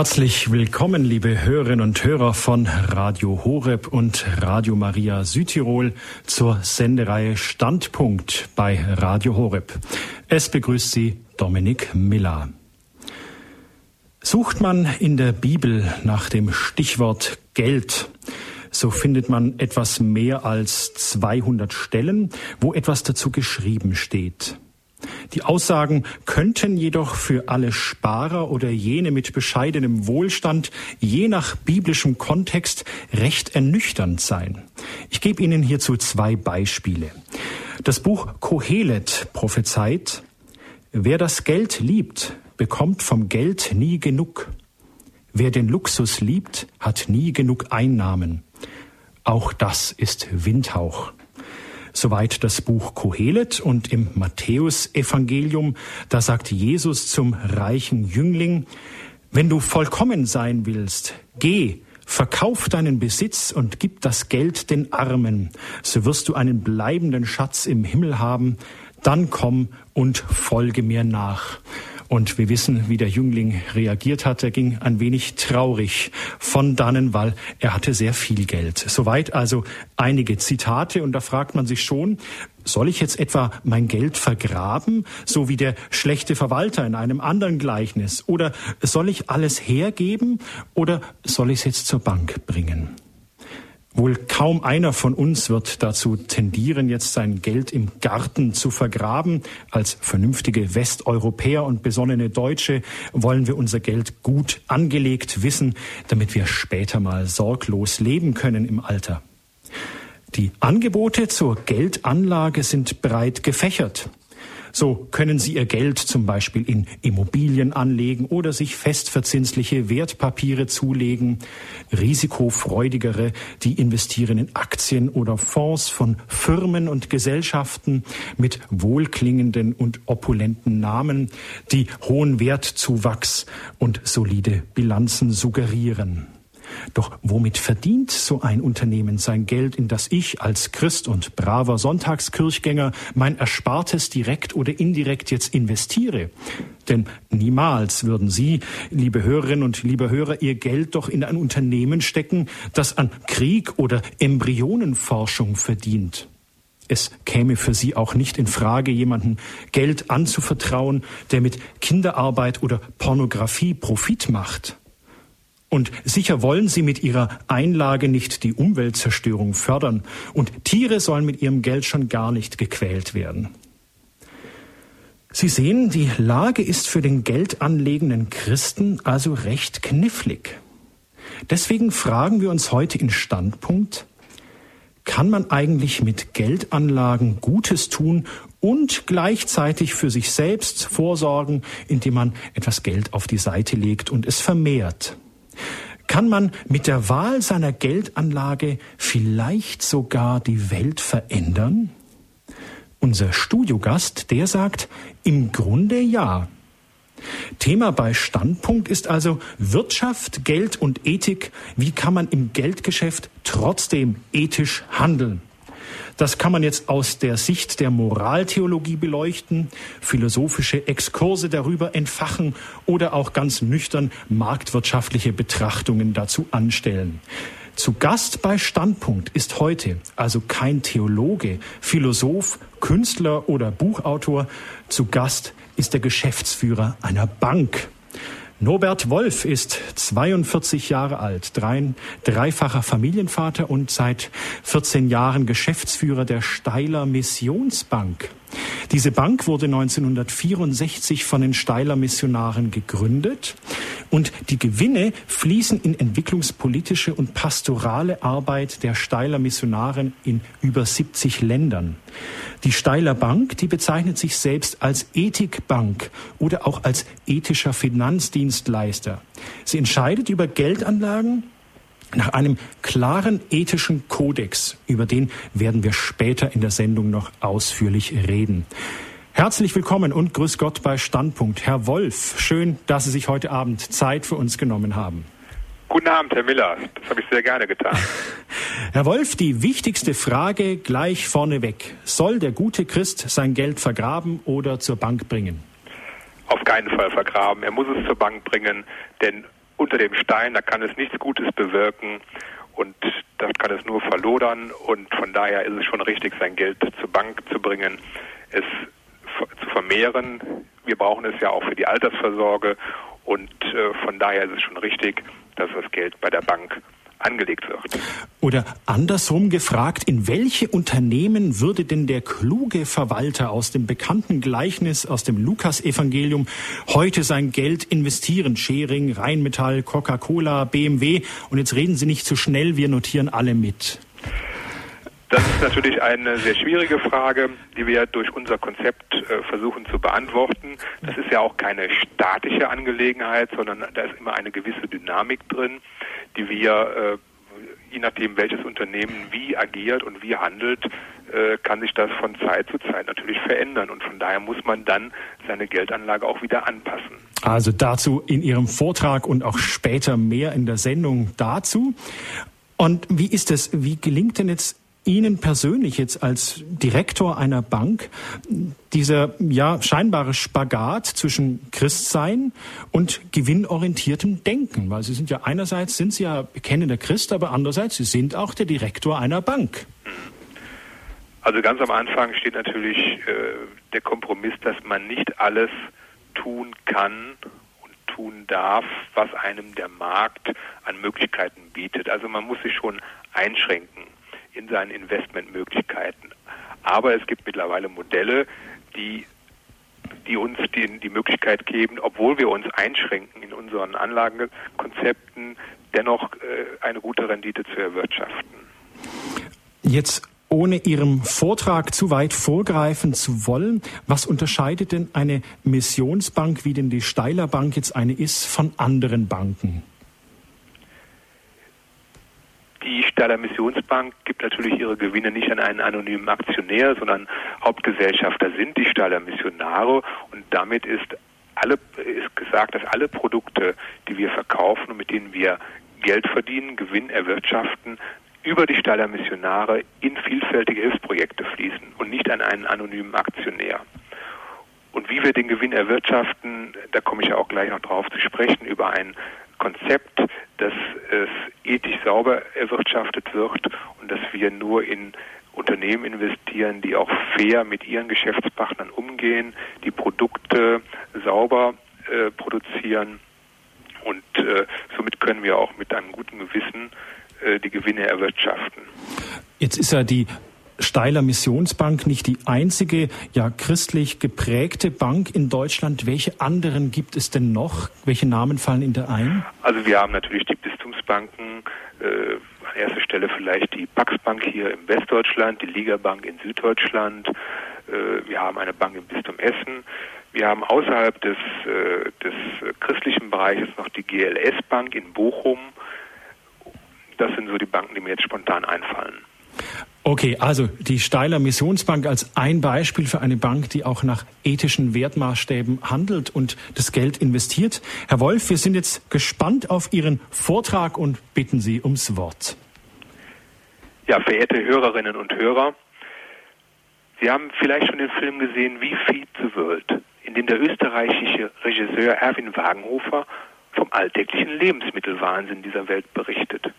Herzlich willkommen, liebe Hörerinnen und Hörer von Radio Horeb und Radio Maria Südtirol zur Sendereihe Standpunkt bei Radio Horeb. Es begrüßt Sie Dominik Miller. Sucht man in der Bibel nach dem Stichwort Geld, so findet man etwas mehr als 200 Stellen, wo etwas dazu geschrieben steht. Die Aussagen könnten jedoch für alle Sparer oder jene mit bescheidenem Wohlstand je nach biblischem Kontext recht ernüchternd sein. Ich gebe Ihnen hierzu zwei Beispiele. Das Buch Kohelet prophezeit, wer das Geld liebt, bekommt vom Geld nie genug. Wer den Luxus liebt, hat nie genug Einnahmen. Auch das ist Windhauch. Soweit das Buch Kohelet und im Matthäusevangelium, da sagt Jesus zum reichen Jüngling, wenn du vollkommen sein willst, geh, verkauf deinen Besitz und gib das Geld den Armen, so wirst du einen bleibenden Schatz im Himmel haben, dann komm und folge mir nach. Und wir wissen, wie der Jüngling reagiert hat. Er ging ein wenig traurig von dannen, weil er hatte sehr viel Geld. Soweit also einige Zitate. Und da fragt man sich schon, soll ich jetzt etwa mein Geld vergraben, so wie der schlechte Verwalter in einem anderen Gleichnis? Oder soll ich alles hergeben oder soll ich es jetzt zur Bank bringen? Wohl kaum einer von uns wird dazu tendieren, jetzt sein Geld im Garten zu vergraben. Als vernünftige Westeuropäer und besonnene Deutsche wollen wir unser Geld gut angelegt wissen, damit wir später mal sorglos leben können im Alter. Die Angebote zur Geldanlage sind breit gefächert. So können Sie Ihr Geld zum Beispiel in Immobilien anlegen oder sich festverzinsliche Wertpapiere zulegen. Risikofreudigere, die investieren in Aktien oder Fonds von Firmen und Gesellschaften mit wohlklingenden und opulenten Namen, die hohen Wertzuwachs und solide Bilanzen suggerieren. Doch womit verdient so ein Unternehmen sein Geld, in das ich als Christ und braver Sonntagskirchgänger mein Erspartes direkt oder indirekt jetzt investiere? Denn niemals würden Sie, liebe Hörerinnen und liebe Hörer, Ihr Geld doch in ein Unternehmen stecken, das an Krieg oder Embryonenforschung verdient. Es käme für Sie auch nicht in Frage, jemanden Geld anzuvertrauen, der mit Kinderarbeit oder Pornografie Profit macht. Und sicher wollen sie mit ihrer Einlage nicht die Umweltzerstörung fördern. Und Tiere sollen mit ihrem Geld schon gar nicht gequält werden. Sie sehen, die Lage ist für den geldanlegenden Christen also recht knifflig. Deswegen fragen wir uns heute in Standpunkt, kann man eigentlich mit Geldanlagen Gutes tun und gleichzeitig für sich selbst vorsorgen, indem man etwas Geld auf die Seite legt und es vermehrt? Kann man mit der Wahl seiner Geldanlage vielleicht sogar die Welt verändern? Unser Studiogast, der sagt, im Grunde ja. Thema bei Standpunkt ist also Wirtschaft, Geld und Ethik. Wie kann man im Geldgeschäft trotzdem ethisch handeln? Das kann man jetzt aus der Sicht der Moraltheologie beleuchten, philosophische Exkurse darüber entfachen oder auch ganz nüchtern marktwirtschaftliche Betrachtungen dazu anstellen. Zu Gast bei Standpunkt ist heute also kein Theologe, Philosoph, Künstler oder Buchautor. Zu Gast ist der Geschäftsführer einer Bank. Norbert Wolf ist 42 Jahre alt, drei, dreifacher Familienvater und seit 14 Jahren Geschäftsführer der Steiler Missionsbank. Diese Bank wurde 1964 von den Steiler Missionaren gegründet und die Gewinne fließen in entwicklungspolitische und pastorale Arbeit der Steiler Missionaren in über 70 Ländern. Die Steiler Bank, die bezeichnet sich selbst als Ethikbank oder auch als ethischer Finanzdienstleister. Sie entscheidet über Geldanlagen nach einem klaren ethischen Kodex. Über den werden wir später in der Sendung noch ausführlich reden. Herzlich willkommen und grüß Gott bei Standpunkt. Herr Wolf, schön, dass Sie sich heute Abend Zeit für uns genommen haben. Guten Abend, Herr Miller. Das habe ich sehr gerne getan. Herr Wolf, die wichtigste Frage gleich vorneweg. Soll der gute Christ sein Geld vergraben oder zur Bank bringen? Auf keinen Fall vergraben. Er muss es zur Bank bringen, denn unter dem Stein, da kann es nichts Gutes bewirken und das kann es nur verlodern und von daher ist es schon richtig, sein Geld zur Bank zu bringen, es zu vermehren. Wir brauchen es ja auch für die Altersvorsorge und äh, von daher ist es schon richtig, dass das Geld bei der Bank angelegt wird. Oder andersrum gefragt, in welche Unternehmen würde denn der kluge Verwalter aus dem bekannten Gleichnis aus dem Lukas-Evangelium heute sein Geld investieren? Schering, Rheinmetall, Coca-Cola, BMW. Und jetzt reden Sie nicht zu schnell, wir notieren alle mit. Das ist natürlich eine sehr schwierige Frage, die wir durch unser Konzept äh, versuchen zu beantworten. Das ist ja auch keine statische Angelegenheit, sondern da ist immer eine gewisse Dynamik drin, die wir, äh, je nachdem welches Unternehmen wie agiert und wie handelt, äh, kann sich das von Zeit zu Zeit natürlich verändern. Und von daher muss man dann seine Geldanlage auch wieder anpassen. Also dazu in Ihrem Vortrag und auch später mehr in der Sendung dazu. Und wie ist es, wie gelingt denn jetzt Ihnen persönlich jetzt als Direktor einer Bank dieser ja scheinbare Spagat zwischen Christsein und gewinnorientiertem Denken, weil Sie sind ja einerseits sind Sie ja bekennender Christ, aber andererseits Sie sind auch der Direktor einer Bank. Also ganz am Anfang steht natürlich äh, der Kompromiss, dass man nicht alles tun kann und tun darf, was einem der Markt an Möglichkeiten bietet. Also man muss sich schon einschränken in seinen Investmentmöglichkeiten. Aber es gibt mittlerweile Modelle, die, die uns die, die Möglichkeit geben, obwohl wir uns einschränken in unseren Anlagenkonzepten, dennoch äh, eine gute Rendite zu erwirtschaften. Jetzt ohne Ihrem Vortrag zu weit vorgreifen zu wollen, was unterscheidet denn eine Missionsbank, wie denn die Steiler Bank jetzt eine ist, von anderen Banken? Die Steiler Missionsbank gibt natürlich ihre Gewinne nicht an einen anonymen Aktionär, sondern Hauptgesellschafter sind die Steiler Missionare und damit ist alle, ist gesagt, dass alle Produkte, die wir verkaufen und mit denen wir Geld verdienen, Gewinn erwirtschaften, über die Steiler Missionare in vielfältige Hilfsprojekte fließen und nicht an einen anonymen Aktionär. Und wie wir den Gewinn erwirtschaften, da komme ich ja auch gleich noch drauf zu sprechen, über ein Konzept, dass es ethisch sauber erwirtschaftet wird und dass wir nur in Unternehmen investieren, die auch fair mit ihren Geschäftspartnern umgehen, die Produkte sauber äh, produzieren und äh, somit können wir auch mit einem guten Gewissen äh, die Gewinne erwirtschaften. Jetzt ist ja die Steiler Missionsbank nicht die einzige ja christlich geprägte Bank in Deutschland. Welche anderen gibt es denn noch? Welche Namen fallen Ihnen da ein? Also wir haben natürlich die Bistumsbanken, äh, an erster Stelle vielleicht die Paxbank hier im Westdeutschland, die Ligabank in Süddeutschland. Äh, wir haben eine Bank im Bistum Essen. Wir haben außerhalb des, äh, des christlichen Bereiches noch die GLS Bank in Bochum. Das sind so die Banken, die mir jetzt spontan einfallen. Okay, also die Steiler Missionsbank als ein Beispiel für eine Bank, die auch nach ethischen Wertmaßstäben handelt und das Geld investiert. Herr Wolf, wir sind jetzt gespannt auf Ihren Vortrag und bitten Sie ums Wort. Ja, verehrte Hörerinnen und Hörer, Sie haben vielleicht schon den Film gesehen Wie Feed the World, in dem der österreichische Regisseur Erwin Wagenhofer vom alltäglichen Lebensmittelwahnsinn dieser Welt berichtet.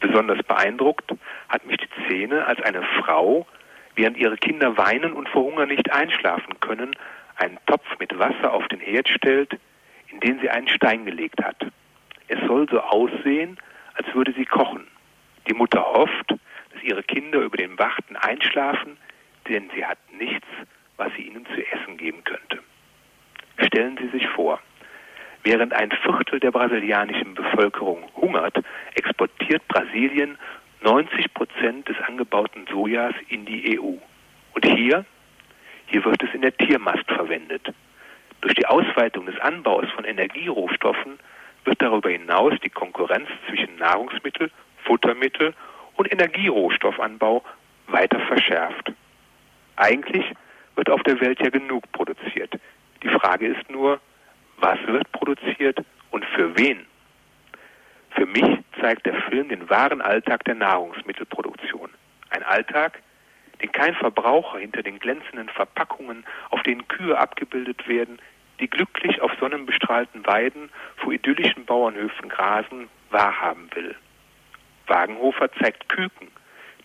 Besonders beeindruckt hat mich die Szene, als eine Frau, während ihre Kinder weinen und vor Hunger nicht einschlafen können, einen Topf mit Wasser auf den Herd stellt, in den sie einen Stein gelegt hat. Es soll so aussehen, als würde sie kochen. Die Mutter hofft, dass ihre Kinder über den Warten einschlafen, denn sie hat nichts, was sie ihnen zu essen geben könnte. Stellen Sie sich vor, Während ein Viertel der brasilianischen Bevölkerung hungert, exportiert Brasilien 90 Prozent des angebauten Sojas in die EU. Und hier, hier wird es in der Tiermast verwendet. Durch die Ausweitung des Anbaus von Energierohstoffen wird darüber hinaus die Konkurrenz zwischen Nahrungsmittel, Futtermittel und Energierohstoffanbau weiter verschärft. Eigentlich wird auf der Welt ja genug produziert. Die Frage ist nur, was wird produziert und für wen? Für mich zeigt der Film den wahren Alltag der Nahrungsmittelproduktion. Ein Alltag, den kein Verbraucher hinter den glänzenden Verpackungen, auf denen Kühe abgebildet werden, die glücklich auf sonnenbestrahlten Weiden vor idyllischen Bauernhöfen grasen, wahrhaben will. Wagenhofer zeigt Küken,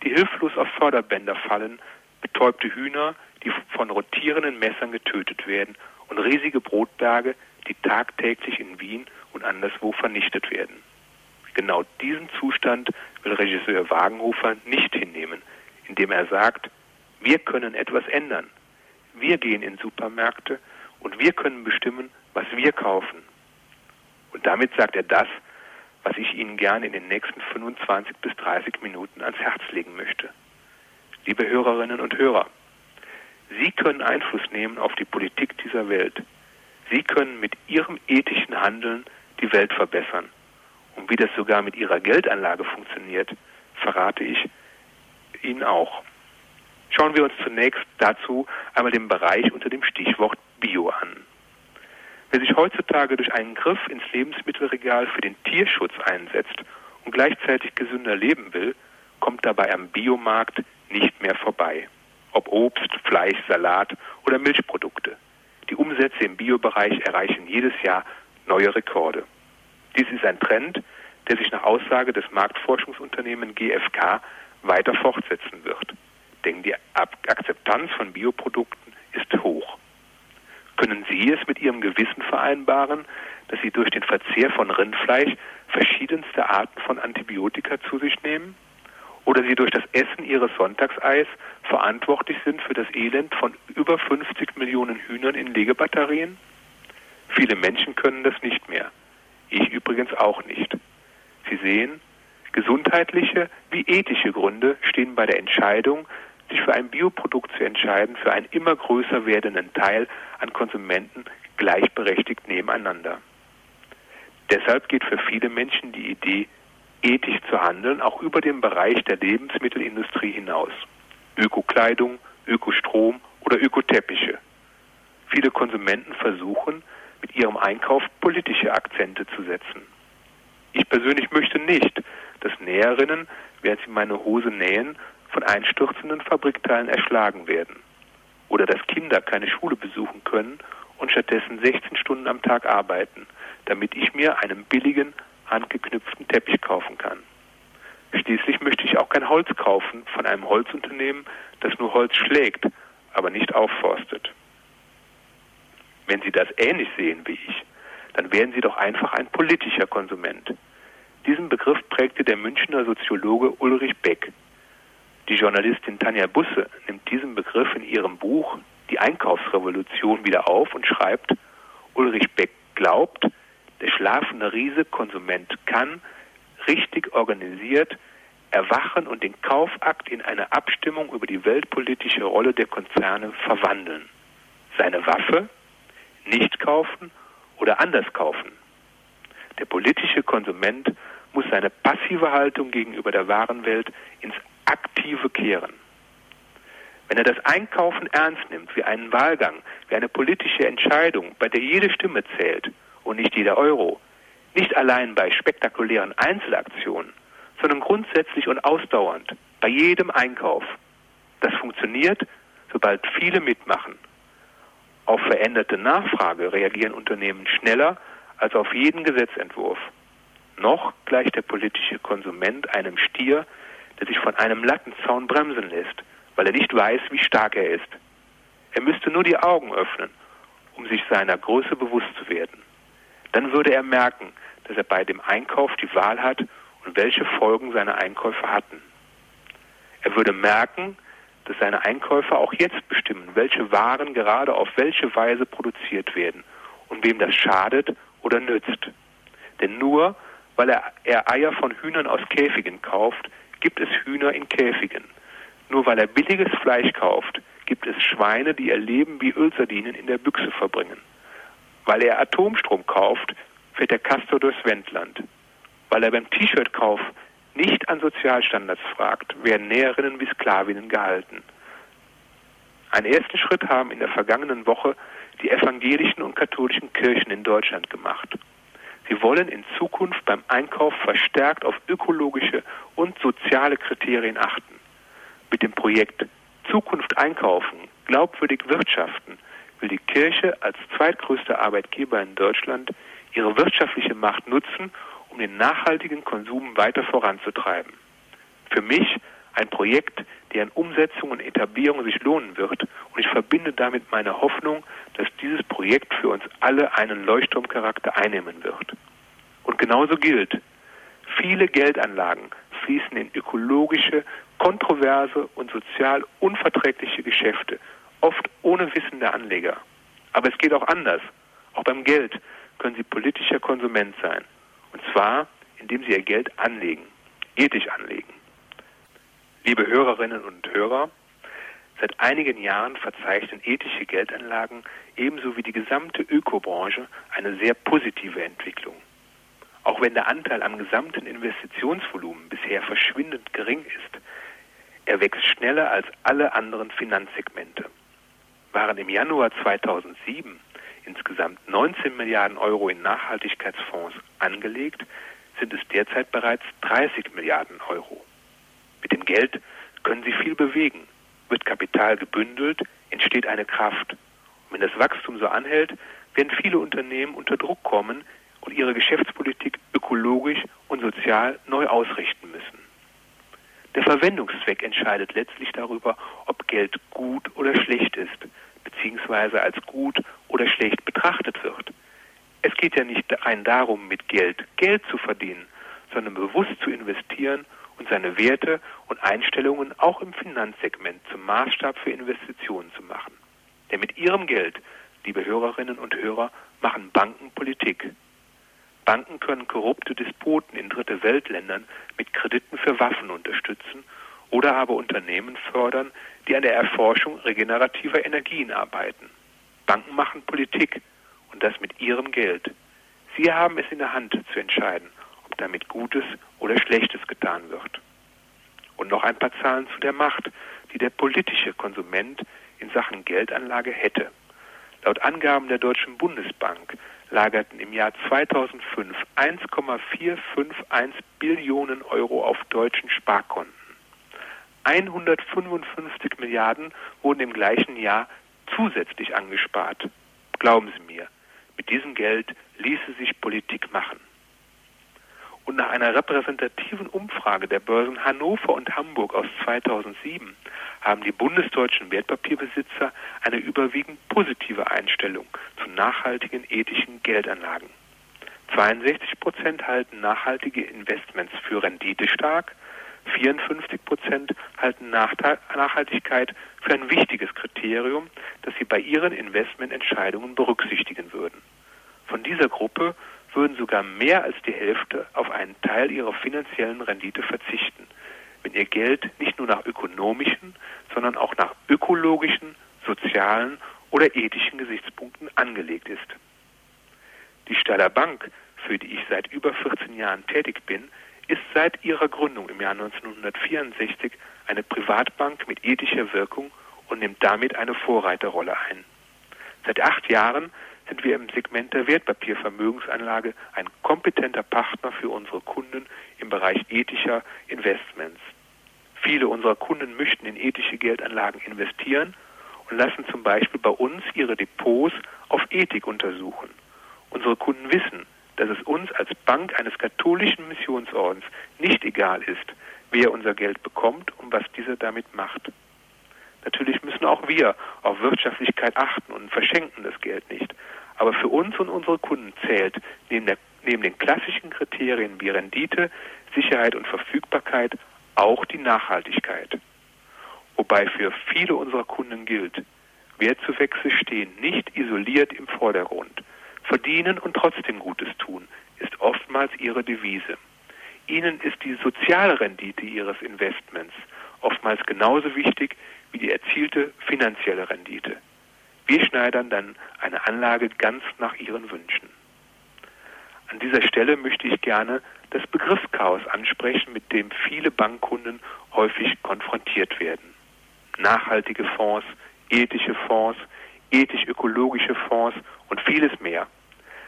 die hilflos auf Förderbänder fallen, betäubte Hühner, die von rotierenden Messern getötet werden und riesige Brotberge, die tagtäglich in Wien und anderswo vernichtet werden. Genau diesen Zustand will Regisseur Wagenhofer nicht hinnehmen, indem er sagt, wir können etwas ändern. Wir gehen in Supermärkte und wir können bestimmen, was wir kaufen. Und damit sagt er das, was ich Ihnen gerne in den nächsten 25 bis 30 Minuten ans Herz legen möchte. Liebe Hörerinnen und Hörer, Sie können Einfluss nehmen auf die Politik dieser Welt. Sie können mit Ihrem ethischen Handeln die Welt verbessern. Und wie das sogar mit Ihrer Geldanlage funktioniert, verrate ich Ihnen auch. Schauen wir uns zunächst dazu einmal den Bereich unter dem Stichwort Bio an. Wer sich heutzutage durch einen Griff ins Lebensmittelregal für den Tierschutz einsetzt und gleichzeitig gesünder leben will, kommt dabei am Biomarkt nicht mehr vorbei. Ob Obst, Fleisch, Salat oder Milchprodukte. Die Umsätze im Biobereich erreichen jedes Jahr neue Rekorde. Dies ist ein Trend, der sich nach Aussage des Marktforschungsunternehmens GfK weiter fortsetzen wird. Denn die Akzeptanz von Bioprodukten ist hoch. Können Sie es mit Ihrem Gewissen vereinbaren, dass Sie durch den Verzehr von Rindfleisch verschiedenste Arten von Antibiotika zu sich nehmen? Oder Sie durch das Essen Ihres Sonntagseis verantwortlich sind für das Elend von über 50 Millionen Hühnern in Legebatterien? Viele Menschen können das nicht mehr. Ich übrigens auch nicht. Sie sehen, gesundheitliche wie ethische Gründe stehen bei der Entscheidung, sich für ein Bioprodukt zu entscheiden, für einen immer größer werdenden Teil an Konsumenten gleichberechtigt nebeneinander. Deshalb geht für viele Menschen die Idee, ethisch zu handeln, auch über den Bereich der Lebensmittelindustrie hinaus. Ökokleidung, Ökostrom oder Ökoteppiche. Viele Konsumenten versuchen, mit ihrem Einkauf politische Akzente zu setzen. Ich persönlich möchte nicht, dass Näherinnen, während sie meine Hose nähen, von einstürzenden Fabrikteilen erschlagen werden. Oder dass Kinder keine Schule besuchen können und stattdessen 16 Stunden am Tag arbeiten, damit ich mir einen billigen, handgeknüpften Teppich kaufen kann. Schließlich möchte ich auch kein Holz kaufen von einem Holzunternehmen, das nur Holz schlägt, aber nicht aufforstet. Wenn Sie das ähnlich sehen wie ich, dann wären Sie doch einfach ein politischer Konsument. Diesen Begriff prägte der Münchner Soziologe Ulrich Beck die Journalistin Tanja Busse nimmt diesen Begriff in ihrem Buch Die Einkaufsrevolution wieder auf und schreibt, Ulrich Beck glaubt, der schlafende Riese Konsument kann, richtig organisiert, erwachen und den Kaufakt in eine Abstimmung über die weltpolitische Rolle der Konzerne verwandeln. Seine Waffe? Nicht kaufen oder anders kaufen. Der politische Konsument muss seine passive Haltung gegenüber der wahren Welt ins aktive Kehren. Wenn er das Einkaufen ernst nimmt, wie einen Wahlgang, wie eine politische Entscheidung, bei der jede Stimme zählt und nicht jeder Euro, nicht allein bei spektakulären Einzelaktionen, sondern grundsätzlich und ausdauernd, bei jedem Einkauf. Das funktioniert, sobald viele mitmachen. Auf veränderte Nachfrage reagieren Unternehmen schneller als auf jeden Gesetzentwurf. Noch gleicht der politische Konsument einem Stier, der sich von einem Lattenzaun bremsen lässt, weil er nicht weiß, wie stark er ist. Er müsste nur die Augen öffnen, um sich seiner Größe bewusst zu werden. Dann würde er merken, dass er bei dem Einkauf die Wahl hat und welche Folgen seine Einkäufe hatten. Er würde merken, dass seine Einkäufer auch jetzt bestimmen, welche Waren gerade auf welche Weise produziert werden und wem das schadet oder nützt. Denn nur weil er, er Eier von Hühnern aus Käfigen kauft, gibt es Hühner in Käfigen. Nur weil er billiges Fleisch kauft, gibt es Schweine, die ihr Leben wie Ölsardinen in der Büchse verbringen. Weil er Atomstrom kauft, fährt der Castor durchs Wendland. Weil er beim T-Shirt-Kauf nicht an Sozialstandards fragt, werden Näherinnen wie Sklavinnen gehalten. Einen ersten Schritt haben in der vergangenen Woche die evangelischen und katholischen Kirchen in Deutschland gemacht. Sie wollen in Zukunft beim Einkauf verstärkt auf ökologische und soziale Kriterien achten. Mit dem Projekt Zukunft einkaufen, glaubwürdig wirtschaften will die Kirche als zweitgrößter Arbeitgeber in Deutschland ihre wirtschaftliche Macht nutzen, um den nachhaltigen Konsum weiter voranzutreiben. Für mich ein Projekt, deren Umsetzung und Etablierung sich lohnen wird. Und ich verbinde damit meine Hoffnung, dass dieses Projekt für uns alle einen Leuchtturmcharakter einnehmen wird. Und genauso gilt, viele Geldanlagen fließen in ökologische, kontroverse und sozial unverträgliche Geschäfte, oft ohne Wissen der Anleger. Aber es geht auch anders. Auch beim Geld können Sie politischer Konsument sein. Und zwar, indem Sie Ihr Geld anlegen, ethisch anlegen. Liebe Hörerinnen und Hörer, seit einigen Jahren verzeichnen ethische Geldanlagen ebenso wie die gesamte Ökobranche eine sehr positive Entwicklung. Auch wenn der Anteil am gesamten Investitionsvolumen bisher verschwindend gering ist, er wächst schneller als alle anderen Finanzsegmente. Waren im Januar 2007 insgesamt 19 Milliarden Euro in Nachhaltigkeitsfonds angelegt, sind es derzeit bereits 30 Milliarden Euro. Mit dem Geld können sie viel bewegen. Wird Kapital gebündelt, entsteht eine Kraft. Und wenn das Wachstum so anhält, werden viele Unternehmen unter Druck kommen und ihre Geschäftspolitik ökologisch und sozial neu ausrichten müssen. Der Verwendungszweck entscheidet letztlich darüber, ob Geld gut oder schlecht ist, beziehungsweise als gut oder schlecht betrachtet wird. Es geht ja nicht rein darum, mit Geld Geld zu verdienen, sondern bewusst zu investieren und seine Werte und Einstellungen auch im Finanzsegment zum Maßstab für Investitionen zu machen. Denn mit ihrem Geld, liebe Hörerinnen und Hörer, machen Banken Politik. Banken können korrupte Despoten in dritte Weltländern mit Krediten für Waffen unterstützen oder aber Unternehmen fördern, die an der Erforschung regenerativer Energien arbeiten. Banken machen Politik und das mit ihrem Geld. Sie haben es in der Hand zu entscheiden, ob damit Gutes oder Schlechtes getan wird. Und noch ein paar Zahlen zu der Macht, die der politische Konsument in Sachen Geldanlage hätte. Laut Angaben der Deutschen Bundesbank lagerten im Jahr 2005 1,451 Billionen Euro auf deutschen Sparkonten. 155 Milliarden wurden im gleichen Jahr zusätzlich angespart. Glauben Sie mir, mit diesem Geld ließe sich Politik machen. Und nach einer repräsentativen Umfrage der Börsen Hannover und Hamburg aus 2007 haben die bundesdeutschen Wertpapierbesitzer eine überwiegend positive Einstellung zu nachhaltigen ethischen Geldanlagen. 62 Prozent halten nachhaltige Investments für renditestark, 54 Prozent halten Nachhaltigkeit für ein wichtiges Kriterium, das sie bei ihren Investmententscheidungen berücksichtigen würden. Von dieser Gruppe würden sogar mehr als die Hälfte auf einen Teil ihrer finanziellen Rendite verzichten, wenn ihr Geld nicht nur nach ökonomischen, sondern auch nach ökologischen, sozialen oder ethischen Gesichtspunkten angelegt ist. Die Staller Bank, für die ich seit über 14 Jahren tätig bin, ist seit ihrer Gründung im Jahr 1964 eine Privatbank mit ethischer Wirkung und nimmt damit eine Vorreiterrolle ein. Seit acht Jahren sind wir im Segment der Wertpapiervermögensanlage ein kompetenter Partner für unsere Kunden im Bereich ethischer Investments. Viele unserer Kunden möchten in ethische Geldanlagen investieren und lassen zum Beispiel bei uns ihre Depots auf Ethik untersuchen. Unsere Kunden wissen, dass es uns als Bank eines katholischen Missionsordens nicht egal ist, wer unser Geld bekommt und was dieser damit macht. Natürlich müssen auch wir auf Wirtschaftlichkeit achten und verschenken das Geld nicht. Aber für uns und unsere Kunden zählt neben, der, neben den klassischen Kriterien wie Rendite, Sicherheit und Verfügbarkeit auch die Nachhaltigkeit. Wobei für viele unserer Kunden gilt, Wertzuwächse stehen nicht isoliert im Vordergrund. Verdienen und trotzdem Gutes tun ist oftmals ihre Devise. Ihnen ist die soziale Rendite ihres Investments oftmals genauso wichtig wie die erzielte finanzielle Rendite. Wir schneidern dann eine Anlage ganz nach ihren Wünschen. An dieser Stelle möchte ich gerne das Begriffschaos ansprechen, mit dem viele Bankkunden häufig konfrontiert werden. Nachhaltige Fonds, ethische Fonds, ethisch-ökologische Fonds und vieles mehr.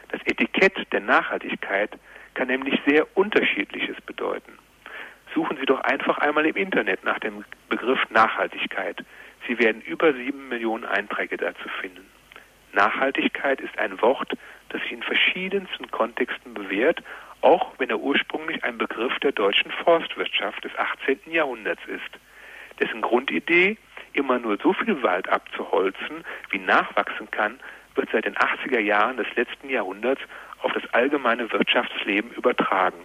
Das Etikett der Nachhaltigkeit kann nämlich sehr unterschiedliches bedeuten. Suchen Sie doch einfach einmal im Internet nach dem Begriff Nachhaltigkeit. Sie werden über sieben Millionen Einträge dazu finden. Nachhaltigkeit ist ein Wort, das sich in verschiedensten Kontexten bewährt, auch wenn er ursprünglich ein Begriff der deutschen Forstwirtschaft des 18. Jahrhunderts ist, dessen Grundidee, immer nur so viel Wald abzuholzen, wie nachwachsen kann, wird seit den 80er Jahren des letzten Jahrhunderts auf das allgemeine Wirtschaftsleben übertragen.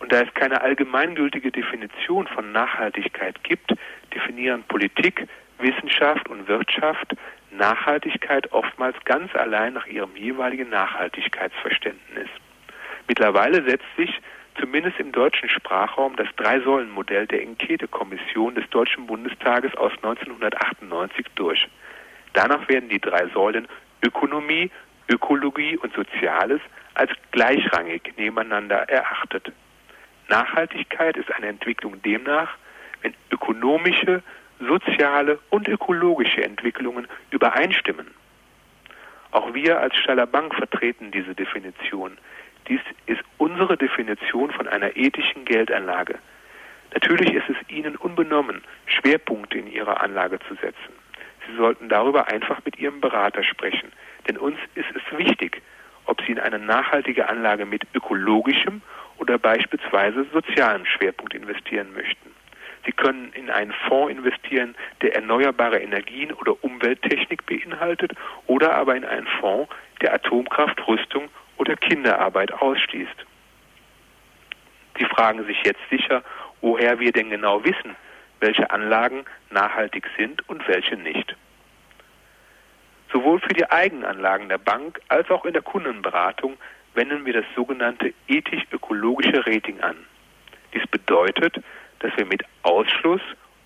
Und da es keine allgemeingültige Definition von Nachhaltigkeit gibt, definieren Politik, Wissenschaft und Wirtschaft Nachhaltigkeit oftmals ganz allein nach ihrem jeweiligen Nachhaltigkeitsverständnis. Mittlerweile setzt sich zumindest im deutschen Sprachraum das Drei-Säulen-Modell der Enquete-Kommission des Deutschen Bundestages aus 1998 durch. Danach werden die drei Säulen Ökonomie, Ökologie und Soziales als gleichrangig nebeneinander erachtet. Nachhaltigkeit ist eine Entwicklung demnach, wenn ökonomische, soziale und ökologische Entwicklungen übereinstimmen. Auch wir als Staller Bank vertreten diese Definition. Dies ist unsere Definition von einer ethischen Geldanlage. Natürlich ist es Ihnen unbenommen, Schwerpunkte in Ihrer Anlage zu setzen. Sie sollten darüber einfach mit Ihrem Berater sprechen, denn uns ist es wichtig, ob Sie in eine nachhaltige Anlage mit ökologischem oder beispielsweise sozialem Schwerpunkt investieren möchten. Sie können in einen Fonds investieren, der erneuerbare Energien oder Umwelttechnik beinhaltet oder aber in einen Fonds, der Atomkraft, Rüstung oder Kinderarbeit ausschließt. Sie fragen sich jetzt sicher, woher wir denn genau wissen, welche Anlagen nachhaltig sind und welche nicht. Sowohl für die Eigenanlagen der Bank als auch in der Kundenberatung wenden wir das sogenannte ethisch-ökologische Rating an. Dies bedeutet, dass wir mit Ausschluss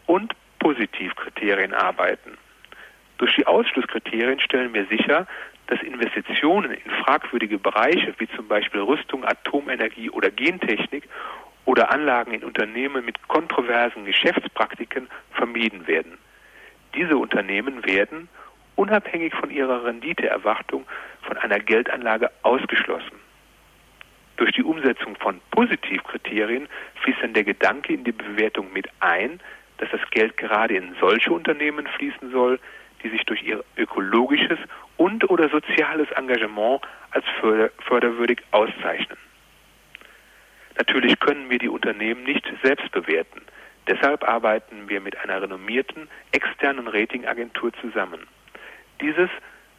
und Positivkriterien arbeiten. Durch die Ausschlusskriterien stellen wir sicher, dass Investitionen in fragwürdige Bereiche wie zum Beispiel Rüstung, Atomenergie oder Gentechnik oder Anlagen in Unternehmen mit kontroversen Geschäftspraktiken vermieden werden. Diese Unternehmen werden, unabhängig von ihrer Renditeerwartung, von einer Geldanlage ausgeschlossen. Durch die Umsetzung von Positivkriterien fließt dann der Gedanke in die Bewertung mit ein, dass das Geld gerade in solche Unternehmen fließen soll, die sich durch ihr ökologisches und oder soziales Engagement als förderwürdig auszeichnen. Natürlich können wir die Unternehmen nicht selbst bewerten. Deshalb arbeiten wir mit einer renommierten externen Ratingagentur zusammen. Dieses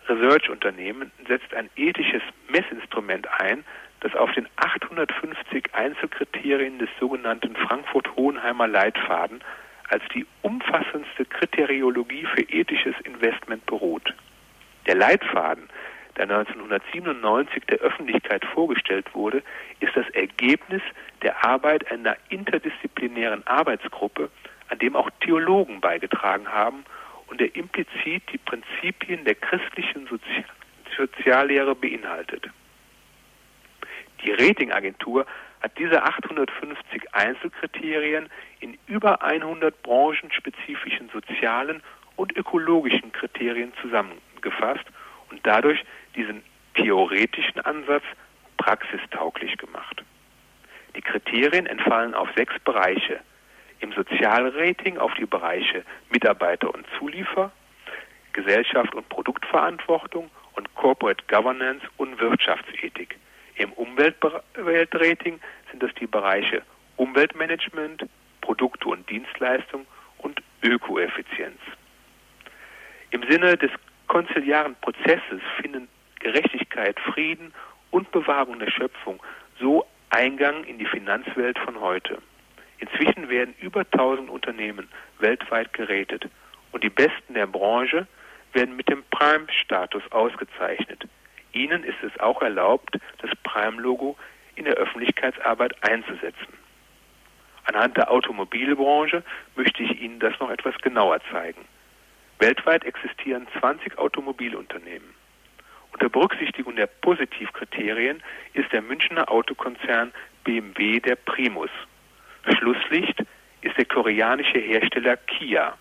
Research-Unternehmen setzt ein ethisches Messinstrument ein, das auf den 850 Einzelkriterien des sogenannten Frankfurt-Hohenheimer Leitfaden als die umfassendste Kriteriologie für ethisches Investment beruht. Der Leitfaden, der 1997 der Öffentlichkeit vorgestellt wurde, ist das Ergebnis der Arbeit einer interdisziplinären Arbeitsgruppe, an dem auch Theologen beigetragen haben und der implizit die Prinzipien der christlichen Sozial Soziallehre beinhaltet. Die Ratingagentur hat diese 850 Einzelkriterien in über 100 branchenspezifischen sozialen und ökologischen Kriterien zusammengefasst und dadurch diesen theoretischen Ansatz praxistauglich gemacht. Die Kriterien entfallen auf sechs Bereiche. Im Sozialrating auf die Bereiche Mitarbeiter und Zuliefer, Gesellschaft und Produktverantwortung und Corporate Governance und Wirtschaftsethik. Im Umweltrating sind das die Bereiche Umweltmanagement, Produkte und Dienstleistungen und Ökoeffizienz. Im Sinne des konziliaren Prozesses finden Gerechtigkeit, Frieden und Bewahrung der Schöpfung so Eingang in die Finanzwelt von heute. Inzwischen werden über 1000 Unternehmen weltweit gerätet und die Besten der Branche werden mit dem Prime-Status ausgezeichnet. Ihnen ist es auch erlaubt, das Prime-Logo in der Öffentlichkeitsarbeit einzusetzen. Anhand der Automobilbranche möchte ich Ihnen das noch etwas genauer zeigen. Weltweit existieren 20 Automobilunternehmen. Unter Berücksichtigung der Positivkriterien ist der Münchner Autokonzern BMW der Primus. Schlusslicht ist der koreanische Hersteller Kia.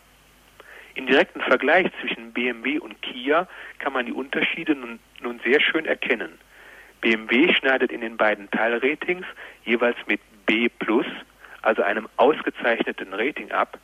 Im direkten Vergleich zwischen BMW und Kia kann man die Unterschiede nun, nun sehr schön erkennen. BMW schneidet in den beiden Teilratings jeweils mit B+, also einem ausgezeichneten Rating ab.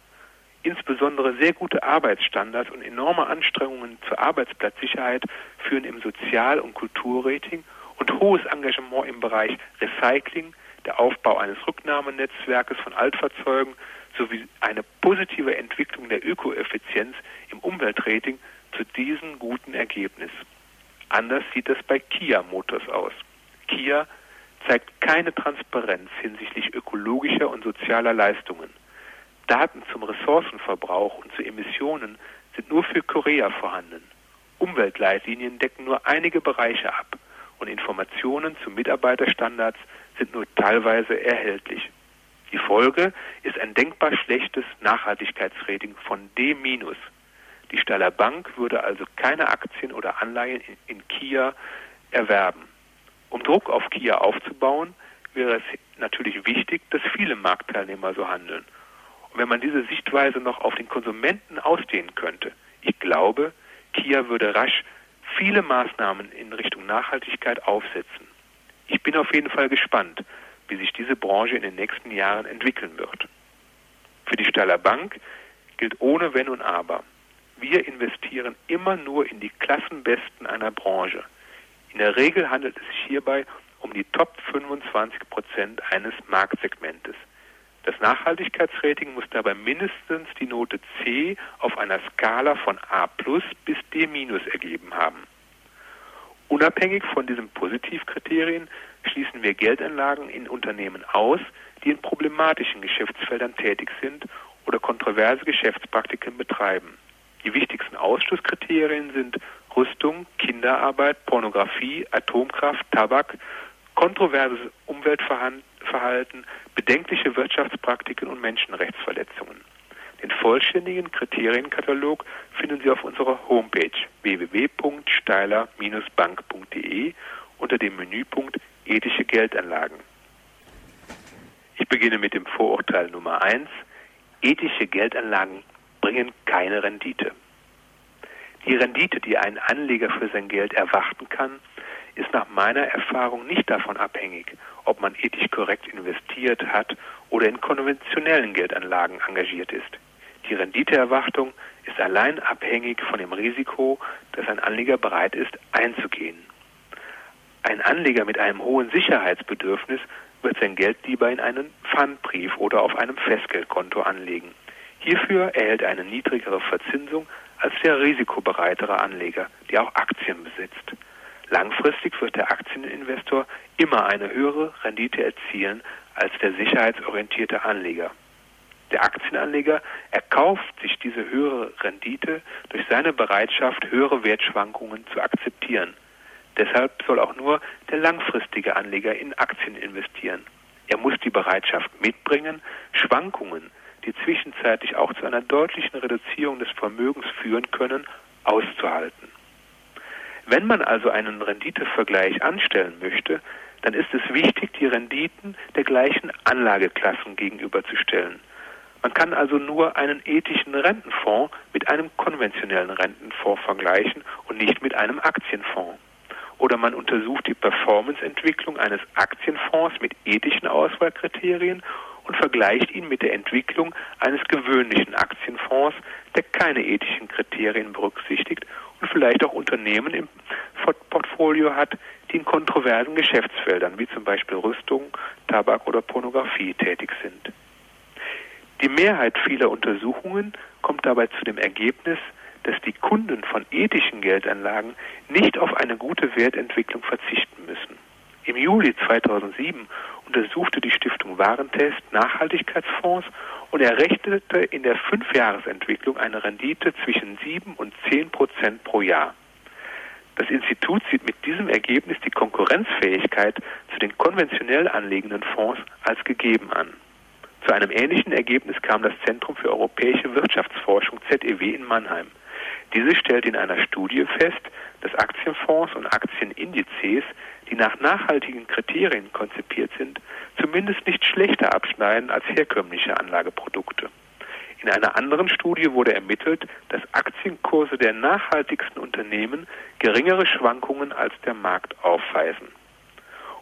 Insbesondere sehr gute Arbeitsstandards und enorme Anstrengungen zur Arbeitsplatzsicherheit führen im Sozial- und Kulturrating und hohes Engagement im Bereich Recycling, der Aufbau eines Rücknahmenetzwerkes von Altfahrzeugen sowie eine positive Entwicklung der Ökoeffizienz im Umweltrating zu diesem guten Ergebnis. Anders sieht es bei Kia Motors aus. Kia zeigt keine Transparenz hinsichtlich ökologischer und sozialer Leistungen. Daten zum Ressourcenverbrauch und zu Emissionen sind nur für Korea vorhanden. Umweltleitlinien decken nur einige Bereiche ab und Informationen zu Mitarbeiterstandards sind nur teilweise erhältlich. Die Folge ist ein denkbar schlechtes Nachhaltigkeitsrating von D-. Die Staller Bank würde also keine Aktien oder Anleihen in, in Kia erwerben. Um Druck auf Kia aufzubauen, wäre es natürlich wichtig, dass viele Marktteilnehmer so handeln. Wenn man diese Sichtweise noch auf den Konsumenten ausdehnen könnte, ich glaube, Kia würde rasch viele Maßnahmen in Richtung Nachhaltigkeit aufsetzen. Ich bin auf jeden Fall gespannt, wie sich diese Branche in den nächsten Jahren entwickeln wird. Für die Staller Bank gilt ohne Wenn und Aber. Wir investieren immer nur in die Klassenbesten einer Branche. In der Regel handelt es sich hierbei um die Top 25 Prozent eines Marktsegmentes. Das Nachhaltigkeitsrating muss dabei mindestens die Note C auf einer Skala von A plus bis D minus ergeben haben. Unabhängig von diesen Positivkriterien schließen wir Geldanlagen in Unternehmen aus, die in problematischen Geschäftsfeldern tätig sind oder kontroverse Geschäftspraktiken betreiben. Die wichtigsten Ausschlusskriterien sind Rüstung, Kinderarbeit, Pornografie, Atomkraft, Tabak, kontroverses Umweltverhalten, bedenkliche Wirtschaftspraktiken und Menschenrechtsverletzungen. Den vollständigen Kriterienkatalog finden Sie auf unserer Homepage www.steiler-bank.de unter dem Menüpunkt Ethische Geldanlagen. Ich beginne mit dem Vorurteil Nummer 1. Ethische Geldanlagen bringen keine Rendite. Die Rendite, die ein Anleger für sein Geld erwarten kann, ist nach meiner Erfahrung nicht davon abhängig, ob man ethisch korrekt investiert hat oder in konventionellen Geldanlagen engagiert ist. Die Renditeerwartung ist allein abhängig von dem Risiko, das ein Anleger bereit ist einzugehen. Ein Anleger mit einem hohen Sicherheitsbedürfnis wird sein Geld lieber in einen Pfandbrief oder auf einem Festgeldkonto anlegen. Hierfür erhält er eine niedrigere Verzinsung als der risikobereitere Anleger, der auch Aktien besitzt. Langfristig wird der Aktieninvestor immer eine höhere Rendite erzielen als der sicherheitsorientierte Anleger. Der Aktienanleger erkauft sich diese höhere Rendite durch seine Bereitschaft, höhere Wertschwankungen zu akzeptieren. Deshalb soll auch nur der langfristige Anleger in Aktien investieren. Er muss die Bereitschaft mitbringen, Schwankungen die zwischenzeitlich auch zu einer deutlichen Reduzierung des Vermögens führen können, auszuhalten. Wenn man also einen Renditevergleich anstellen möchte, dann ist es wichtig, die Renditen der gleichen Anlageklassen gegenüberzustellen. Man kann also nur einen ethischen Rentenfonds mit einem konventionellen Rentenfonds vergleichen und nicht mit einem Aktienfonds. Oder man untersucht die Performanceentwicklung eines Aktienfonds mit ethischen Auswahlkriterien und vergleicht ihn mit der Entwicklung eines gewöhnlichen Aktienfonds, der keine ethischen Kriterien berücksichtigt vielleicht auch Unternehmen im Portfolio hat, die in kontroversen Geschäftsfeldern wie zum Beispiel Rüstung, Tabak oder Pornografie tätig sind. Die Mehrheit vieler Untersuchungen kommt dabei zu dem Ergebnis, dass die Kunden von ethischen Geldanlagen nicht auf eine gute Wertentwicklung verzichten müssen. Im Juli 2007 untersuchte die Stiftung Warentest Nachhaltigkeitsfonds und errechnete in der Fünfjahresentwicklung eine Rendite zwischen 7 und 10 Prozent pro Jahr. Das Institut sieht mit diesem Ergebnis die Konkurrenzfähigkeit zu den konventionell anlegenden Fonds als gegeben an. Zu einem ähnlichen Ergebnis kam das Zentrum für europäische Wirtschaftsforschung ZEW in Mannheim. Diese stellt in einer Studie fest, dass Aktienfonds und Aktienindizes die nach nachhaltigen Kriterien konzipiert sind, zumindest nicht schlechter abschneiden als herkömmliche Anlageprodukte. In einer anderen Studie wurde ermittelt, dass Aktienkurse der nachhaltigsten Unternehmen geringere Schwankungen als der Markt aufweisen.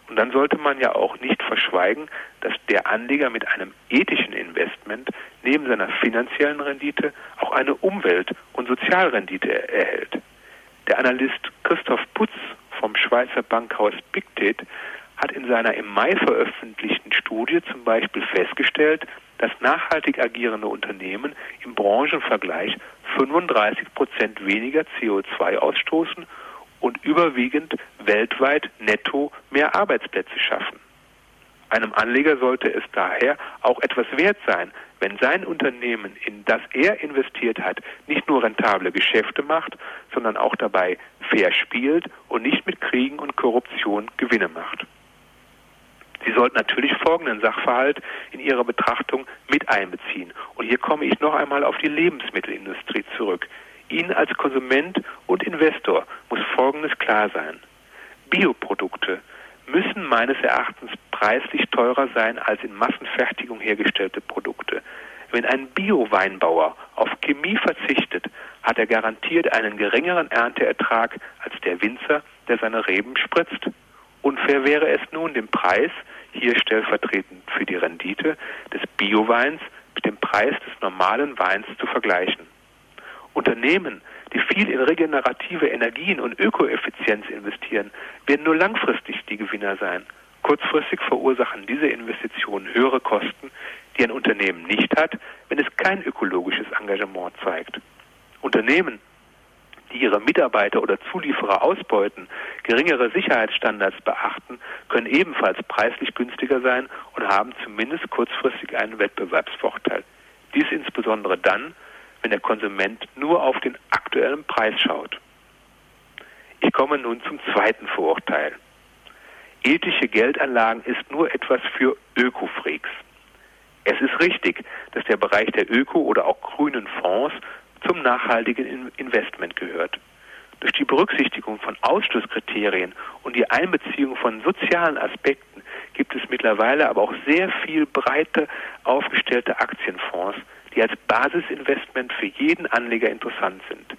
Und dann sollte man ja auch nicht verschweigen, dass der Anleger mit einem ethischen Investment neben seiner finanziellen Rendite auch eine Umwelt- und Sozialrendite erhält. Der Analyst Christoph Putz Schweizer Bankhaus Pictet hat in seiner im Mai veröffentlichten Studie zum Beispiel festgestellt, dass nachhaltig agierende Unternehmen im Branchenvergleich 35 Prozent weniger CO2 ausstoßen und überwiegend weltweit netto mehr Arbeitsplätze schaffen. Einem Anleger sollte es daher auch etwas wert sein, wenn sein Unternehmen, in das er investiert hat, nicht nur rentable Geschäfte macht, sondern auch dabei fair spielt und nicht mit Kriegen und Korruption Gewinne macht. Sie sollten natürlich folgenden Sachverhalt in Ihrer Betrachtung mit einbeziehen. Und hier komme ich noch einmal auf die Lebensmittelindustrie zurück. Ihnen als Konsument und Investor muss Folgendes klar sein. Bioprodukte müssen meines Erachtens preislich teurer sein als in Massenfertigung hergestellte Produkte. Wenn ein Bio-Weinbauer auf Chemie verzichtet, hat er garantiert einen geringeren Ernteertrag als der Winzer, der seine Reben spritzt. Unfair wäre es nun, den Preis, hier stellvertretend für die Rendite, des Bio-Weins mit dem Preis des normalen Weins zu vergleichen. Unternehmen, die viel in regenerative Energien und Ökoeffizienz investieren, werden nur langfristig die Gewinner sein. Kurzfristig verursachen diese Investitionen höhere Kosten, die ein Unternehmen nicht hat, wenn es kein ökologisches Engagement zeigt. Unternehmen, die ihre Mitarbeiter oder Zulieferer ausbeuten, geringere Sicherheitsstandards beachten, können ebenfalls preislich günstiger sein und haben zumindest kurzfristig einen Wettbewerbsvorteil. Dies insbesondere dann, wenn der Konsument nur auf den aktuellen Preis schaut. Ich komme nun zum zweiten Vorurteil. Ethische Geldanlagen ist nur etwas für Ökofreaks. Es ist richtig, dass der Bereich der Öko- oder auch grünen Fonds zum nachhaltigen Investment gehört. Durch die Berücksichtigung von Ausschlusskriterien und die Einbeziehung von sozialen Aspekten gibt es mittlerweile aber auch sehr viel breiter aufgestellte Aktienfonds, die als Basisinvestment für jeden Anleger interessant sind.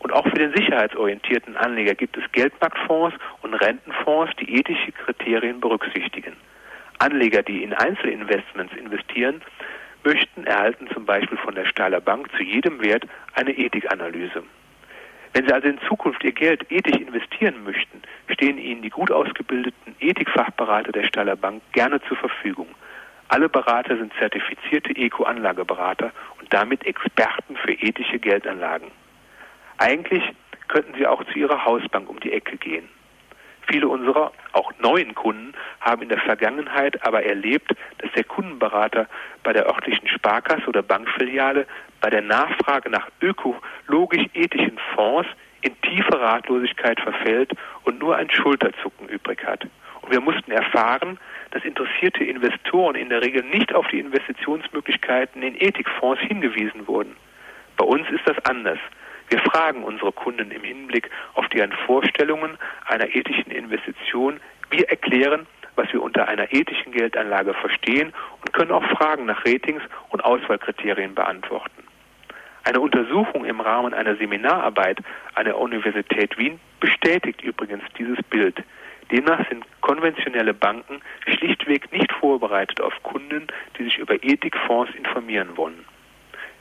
Und auch für den sicherheitsorientierten Anleger gibt es Geldmarktfonds und Rentenfonds, die ethische Kriterien berücksichtigen. Anleger, die in Einzelinvestments investieren möchten, erhalten zum Beispiel von der Steiler Bank zu jedem Wert eine Ethikanalyse. Wenn Sie also in Zukunft Ihr Geld ethisch investieren möchten, stehen Ihnen die gut ausgebildeten Ethikfachberater der Steiler Bank gerne zur Verfügung. Alle Berater sind zertifizierte Eco-Anlageberater und damit Experten für ethische Geldanlagen. Eigentlich könnten Sie auch zu Ihrer Hausbank um die Ecke gehen. Viele unserer, auch neuen Kunden, haben in der Vergangenheit aber erlebt, dass der Kundenberater bei der örtlichen Sparkasse oder Bankfiliale bei der Nachfrage nach ökologisch-ethischen Fonds in tiefe Ratlosigkeit verfällt und nur ein Schulterzucken übrig hat. Und wir mussten erfahren, dass interessierte Investoren in der Regel nicht auf die Investitionsmöglichkeiten in Ethikfonds hingewiesen wurden. Bei uns ist das anders. Wir fragen unsere Kunden im Hinblick auf deren Vorstellungen einer ethischen Investition. Wir erklären, was wir unter einer ethischen Geldanlage verstehen und können auch Fragen nach Ratings und Auswahlkriterien beantworten. Eine Untersuchung im Rahmen einer Seminararbeit an der Universität Wien bestätigt übrigens dieses Bild. Demnach sind konventionelle Banken schlichtweg nicht vorbereitet auf Kunden, die sich über Ethikfonds informieren wollen.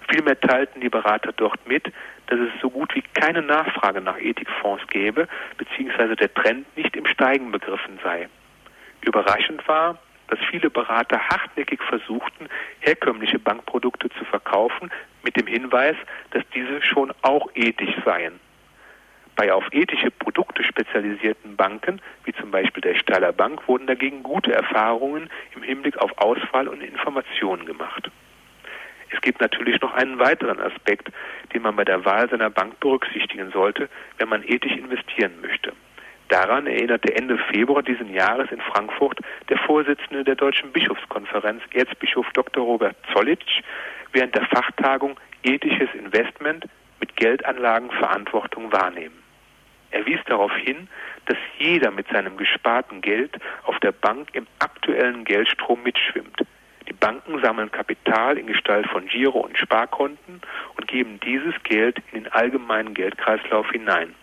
Vielmehr teilten die Berater dort mit, dass es so gut wie keine Nachfrage nach Ethikfonds gäbe, beziehungsweise der Trend nicht im Steigen begriffen sei. Überraschend war, dass viele Berater hartnäckig versuchten, herkömmliche Bankprodukte zu verkaufen, mit dem Hinweis, dass diese schon auch ethisch seien. Bei auf ethische Produkte spezialisierten Banken, wie zum Beispiel der Steiler Bank, wurden dagegen gute Erfahrungen im Hinblick auf Auswahl und Informationen gemacht. Es gibt natürlich noch einen weiteren Aspekt, den man bei der Wahl seiner Bank berücksichtigen sollte, wenn man ethisch investieren möchte. Daran erinnerte Ende Februar diesen Jahres in Frankfurt der Vorsitzende der Deutschen Bischofskonferenz, Erzbischof Dr. Robert Zollitsch, während der Fachtagung Ethisches Investment mit Geldanlagen Verantwortung wahrnehmen. Er wies darauf hin, dass jeder mit seinem gesparten Geld auf der Bank im aktuellen Geldstrom mitschwimmt. Die Banken sammeln Kapital in Gestalt von Giro- und Sparkonten und geben dieses Geld in den allgemeinen Geldkreislauf hinein.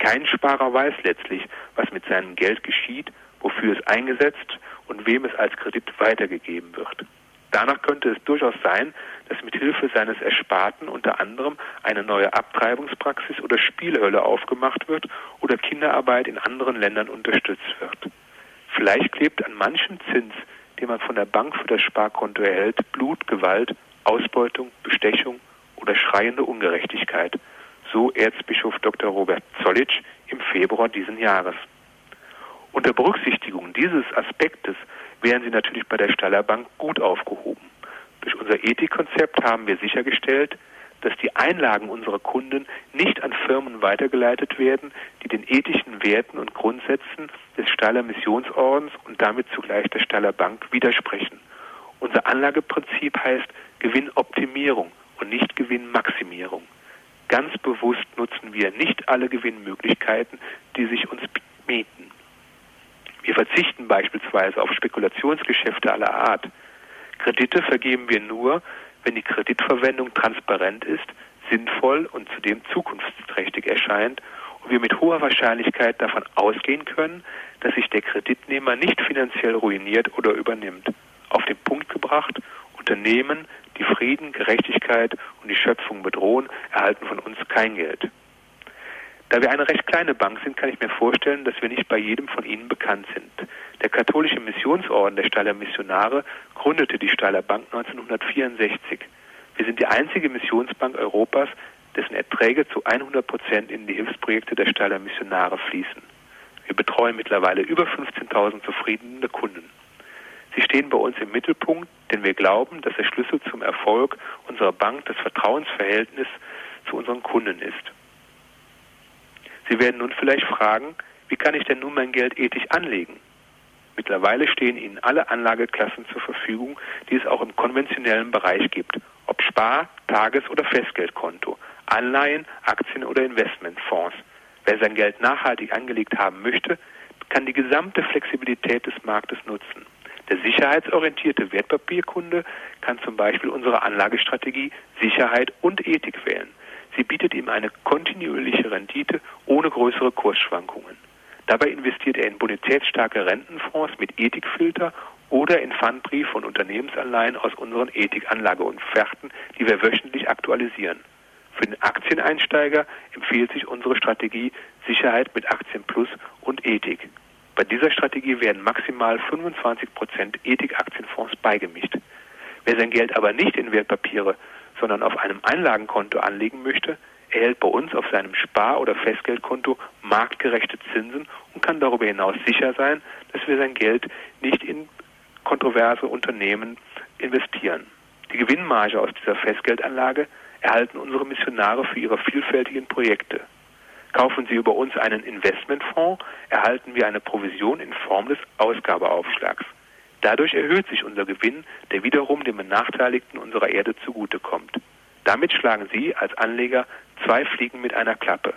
Kein Sparer weiß letztlich, was mit seinem Geld geschieht, wofür es eingesetzt und wem es als Kredit weitergegeben wird. Danach könnte es durchaus sein, dass mit Hilfe seines Ersparten unter anderem eine neue Abtreibungspraxis oder Spielhölle aufgemacht wird oder Kinderarbeit in anderen Ländern unterstützt wird. Vielleicht klebt an manchem Zins, den man von der Bank für das Sparkonto erhält, Blut, Gewalt, Ausbeutung, Bestechung oder schreiende Ungerechtigkeit, so Erzbischof Dr. Robert Zollitsch im Februar diesen Jahres. Unter Berücksichtigung dieses Aspektes wären sie natürlich bei der Staller Bank gut aufgehoben. Durch unser Ethikkonzept haben wir sichergestellt, dass die Einlagen unserer Kunden nicht an Firmen weitergeleitet werden, die den ethischen Werten und Grundsätzen des Staller Missionsordens und damit zugleich der Staller Bank widersprechen. Unser Anlageprinzip heißt Gewinnoptimierung und nicht Gewinnmaximierung. Ganz bewusst nutzen wir nicht alle Gewinnmöglichkeiten, die sich uns bieten. Wir verzichten beispielsweise auf Spekulationsgeschäfte aller Art. Kredite vergeben wir nur, wenn die Kreditverwendung transparent ist, sinnvoll und zudem zukunftsträchtig erscheint und wir mit hoher Wahrscheinlichkeit davon ausgehen können, dass sich der Kreditnehmer nicht finanziell ruiniert oder übernimmt. Auf den Punkt gebracht, Unternehmen, die Frieden, Gerechtigkeit und die Schöpfung bedrohen, erhalten von uns kein Geld. Da wir eine recht kleine Bank sind, kann ich mir vorstellen, dass wir nicht bei jedem von Ihnen bekannt sind. Der katholische Missionsorden der Steiler Missionare gründete die Steiler Bank 1964. Wir sind die einzige Missionsbank Europas, dessen Erträge zu 100 Prozent in die Hilfsprojekte der Steiler Missionare fließen. Wir betreuen mittlerweile über 15.000 zufriedene Kunden. Sie stehen bei uns im Mittelpunkt, denn wir glauben, dass der Schlüssel zum Erfolg unserer Bank das Vertrauensverhältnis zu unseren Kunden ist. Sie werden nun vielleicht fragen, wie kann ich denn nun mein Geld ethisch anlegen? Mittlerweile stehen Ihnen alle Anlageklassen zur Verfügung, die es auch im konventionellen Bereich gibt, ob Spar-, Tages- oder Festgeldkonto, Anleihen, Aktien oder Investmentfonds. Wer sein Geld nachhaltig angelegt haben möchte, kann die gesamte Flexibilität des Marktes nutzen. Der sicherheitsorientierte Wertpapierkunde kann zum Beispiel unsere Anlagestrategie Sicherheit und Ethik wählen. Sie bietet ihm eine kontinuierliche Rendite ohne größere Kursschwankungen. Dabei investiert er in bonitätsstarke Rentenfonds mit Ethikfilter oder in Pfandbrief von Unternehmensanleihen aus unseren Ethikanlageofferten, die wir wöchentlich aktualisieren. Für den Aktieneinsteiger empfiehlt sich unsere Strategie Sicherheit mit Aktien Plus und Ethik. Bei dieser Strategie werden maximal 25 Prozent Ethikaktienfonds beigemischt. Wer sein Geld aber nicht in Wertpapiere, sondern auf einem Einlagenkonto anlegen möchte, erhält bei uns auf seinem Spar- oder Festgeldkonto marktgerechte Zinsen und kann darüber hinaus sicher sein, dass wir sein Geld nicht in kontroverse Unternehmen investieren. Die Gewinnmarge aus dieser Festgeldanlage erhalten unsere Missionare für ihre vielfältigen Projekte. Kaufen sie über uns einen Investmentfonds, erhalten wir eine Provision in Form des Ausgabeaufschlags. Dadurch erhöht sich unser Gewinn, der wiederum den Benachteiligten unserer Erde zugutekommt. Damit schlagen Sie als Anleger zwei Fliegen mit einer Klappe.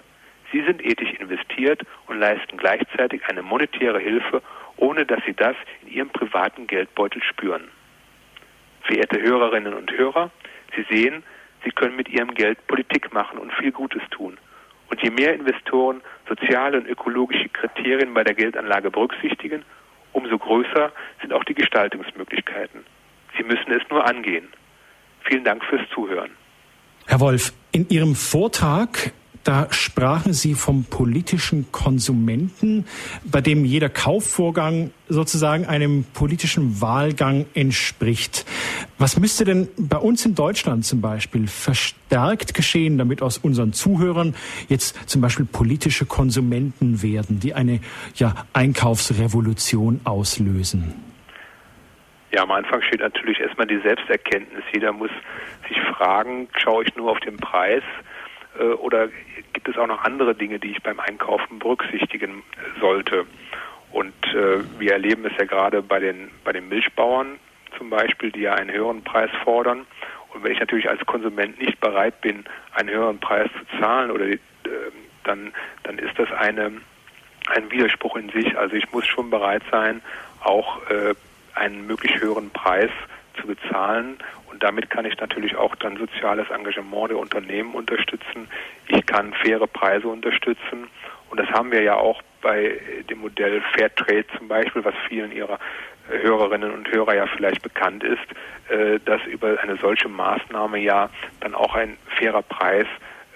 Sie sind ethisch investiert und leisten gleichzeitig eine monetäre Hilfe, ohne dass Sie das in Ihrem privaten Geldbeutel spüren. Verehrte Hörerinnen und Hörer, Sie sehen, Sie können mit Ihrem Geld Politik machen und viel Gutes tun. Und je mehr Investoren soziale und ökologische Kriterien bei der Geldanlage berücksichtigen, umso größer sind auch die Gestaltungsmöglichkeiten. Sie müssen es nur angehen. Vielen Dank fürs Zuhören. Herr Wolf, in Ihrem Vortrag da sprachen Sie vom politischen Konsumenten, bei dem jeder Kaufvorgang sozusagen einem politischen Wahlgang entspricht. Was müsste denn bei uns in Deutschland zum Beispiel verstärkt geschehen, damit aus unseren Zuhörern jetzt zum Beispiel politische Konsumenten werden, die eine ja, Einkaufsrevolution auslösen? Ja, am Anfang steht natürlich erstmal die Selbsterkenntnis. Jeder muss sich fragen, schaue ich nur auf den Preis oder gibt es auch noch andere Dinge, die ich beim Einkaufen berücksichtigen sollte? Und äh, wir erleben es ja gerade bei den, bei den Milchbauern zum Beispiel, die ja einen höheren Preis fordern. Und wenn ich natürlich als Konsument nicht bereit bin, einen höheren Preis zu zahlen, oder äh, dann, dann ist das eine, ein Widerspruch in sich. Also ich muss schon bereit sein, auch äh, einen möglich höheren Preis zu bezahlen. Und damit kann ich natürlich auch dann soziales Engagement der Unternehmen unterstützen. Ich kann faire Preise unterstützen. Und das haben wir ja auch bei dem Modell Fairtrade zum Beispiel, was vielen ihrer Hörerinnen und Hörer ja vielleicht bekannt ist, äh, dass über eine solche Maßnahme ja dann auch ein fairer Preis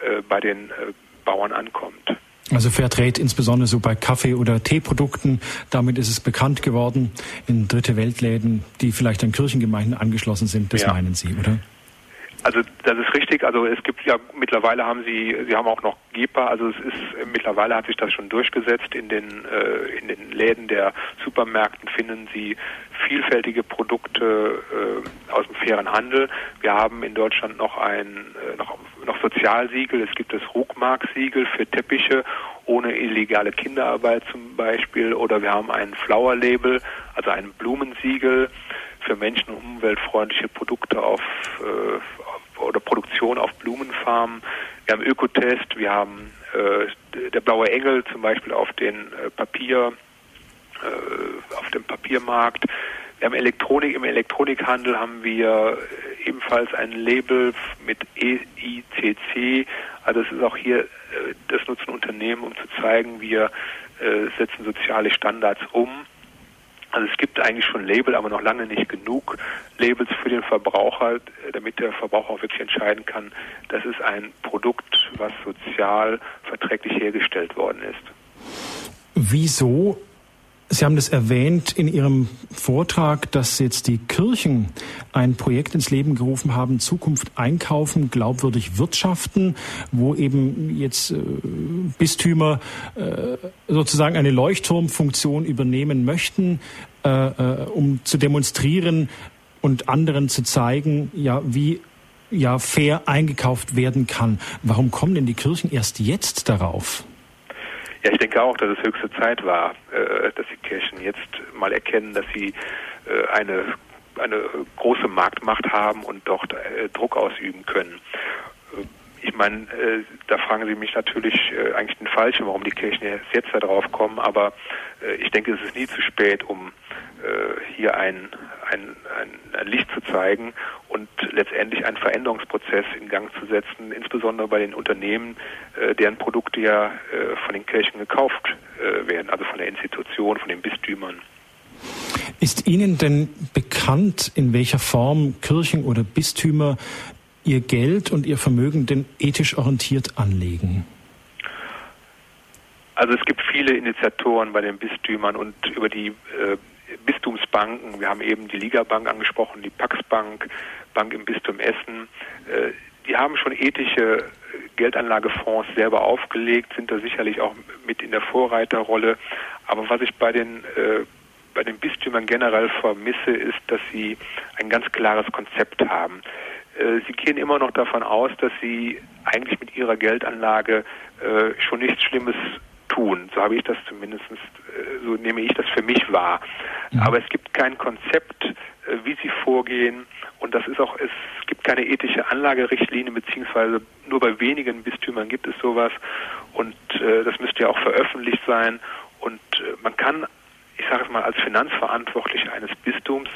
äh, bei den äh, Bauern ankommt. Also Fairtrade insbesondere so bei Kaffee- oder Teeprodukten. Damit ist es bekannt geworden in dritte Weltläden, die vielleicht an Kirchengemeinden angeschlossen sind. Das ja. meinen Sie, oder? Also das ist richtig. Also es gibt ja mittlerweile haben sie, sie haben auch noch GEPA. Also es ist mittlerweile hat sich das schon durchgesetzt. In den äh, in den Läden der Supermärkten finden Sie vielfältige Produkte äh, aus dem fairen Handel. Wir haben in Deutschland noch ein äh, noch noch Sozialsiegel. Es gibt das Ruckmark-Siegel für Teppiche ohne illegale Kinderarbeit zum Beispiel. Oder wir haben ein Flower-Label, also ein Blumensiegel für menschen- und umweltfreundliche Produkte auf, äh, oder Produktion auf Blumenfarmen. Wir haben Ökotest, wir haben äh, der blaue Engel zum Beispiel auf den äh, Papier, äh, auf dem Papiermarkt. Wir haben Elektronik, im Elektronikhandel haben wir ebenfalls ein Label mit EICC. Also es ist auch hier, äh, das nutzen Unternehmen, um zu zeigen, wir äh, setzen soziale Standards um. Also es gibt eigentlich schon Label, aber noch lange nicht genug Labels für den Verbraucher, damit der Verbraucher auch wirklich entscheiden kann, das ist ein Produkt, was sozial verträglich hergestellt worden ist. Wieso Sie haben das erwähnt in Ihrem Vortrag, dass jetzt die Kirchen ein Projekt ins Leben gerufen haben, Zukunft einkaufen, glaubwürdig wirtschaften, wo eben jetzt äh, Bistümer äh, sozusagen eine Leuchtturmfunktion übernehmen möchten, äh, um zu demonstrieren und anderen zu zeigen, ja, wie ja fair eingekauft werden kann. Warum kommen denn die Kirchen erst jetzt darauf? Ja, ich denke auch, dass es höchste Zeit war, äh, dass die Kirchen jetzt mal erkennen, dass sie äh, eine, eine große Marktmacht haben und dort äh, Druck ausüben können. Äh, ich meine, äh, da fragen Sie mich natürlich äh, eigentlich den Falschen, warum die Kirchen jetzt da drauf kommen, aber ich denke, es ist nie zu spät, um hier ein, ein, ein, Licht zu zeigen und letztendlich einen Veränderungsprozess in Gang zu setzen, insbesondere bei den Unternehmen, äh, deren Produkte ja äh, von den Kirchen gekauft äh, werden, also von der Institution, von den Bistümern. Ist Ihnen denn bekannt, in welcher Form Kirchen oder Bistümer ihr Geld und ihr Vermögen denn ethisch orientiert anlegen? Also es gibt viele Initiatoren bei den Bistümern und über die äh, Bistumsbanken, wir haben eben die Ligabank angesprochen, die Paxbank, Bank im Bistum Essen, äh, die haben schon ethische Geldanlagefonds selber aufgelegt, sind da sicherlich auch mit in der Vorreiterrolle. Aber was ich bei den äh, bei den Bistümern generell vermisse, ist, dass sie ein ganz klares Konzept haben. Äh, sie gehen immer noch davon aus, dass sie eigentlich mit ihrer Geldanlage äh, schon nichts Schlimmes tun. So habe ich das zumindest, äh, so nehme ich das für mich wahr. Ja. Aber es gibt kein Konzept, wie sie vorgehen. Und das ist auch, es gibt keine ethische Anlagerichtlinie, beziehungsweise nur bei wenigen Bistümern gibt es sowas. Und das müsste ja auch veröffentlicht sein. Und man kann, ich sage es mal, als Finanzverantwortlicher eines Bistums,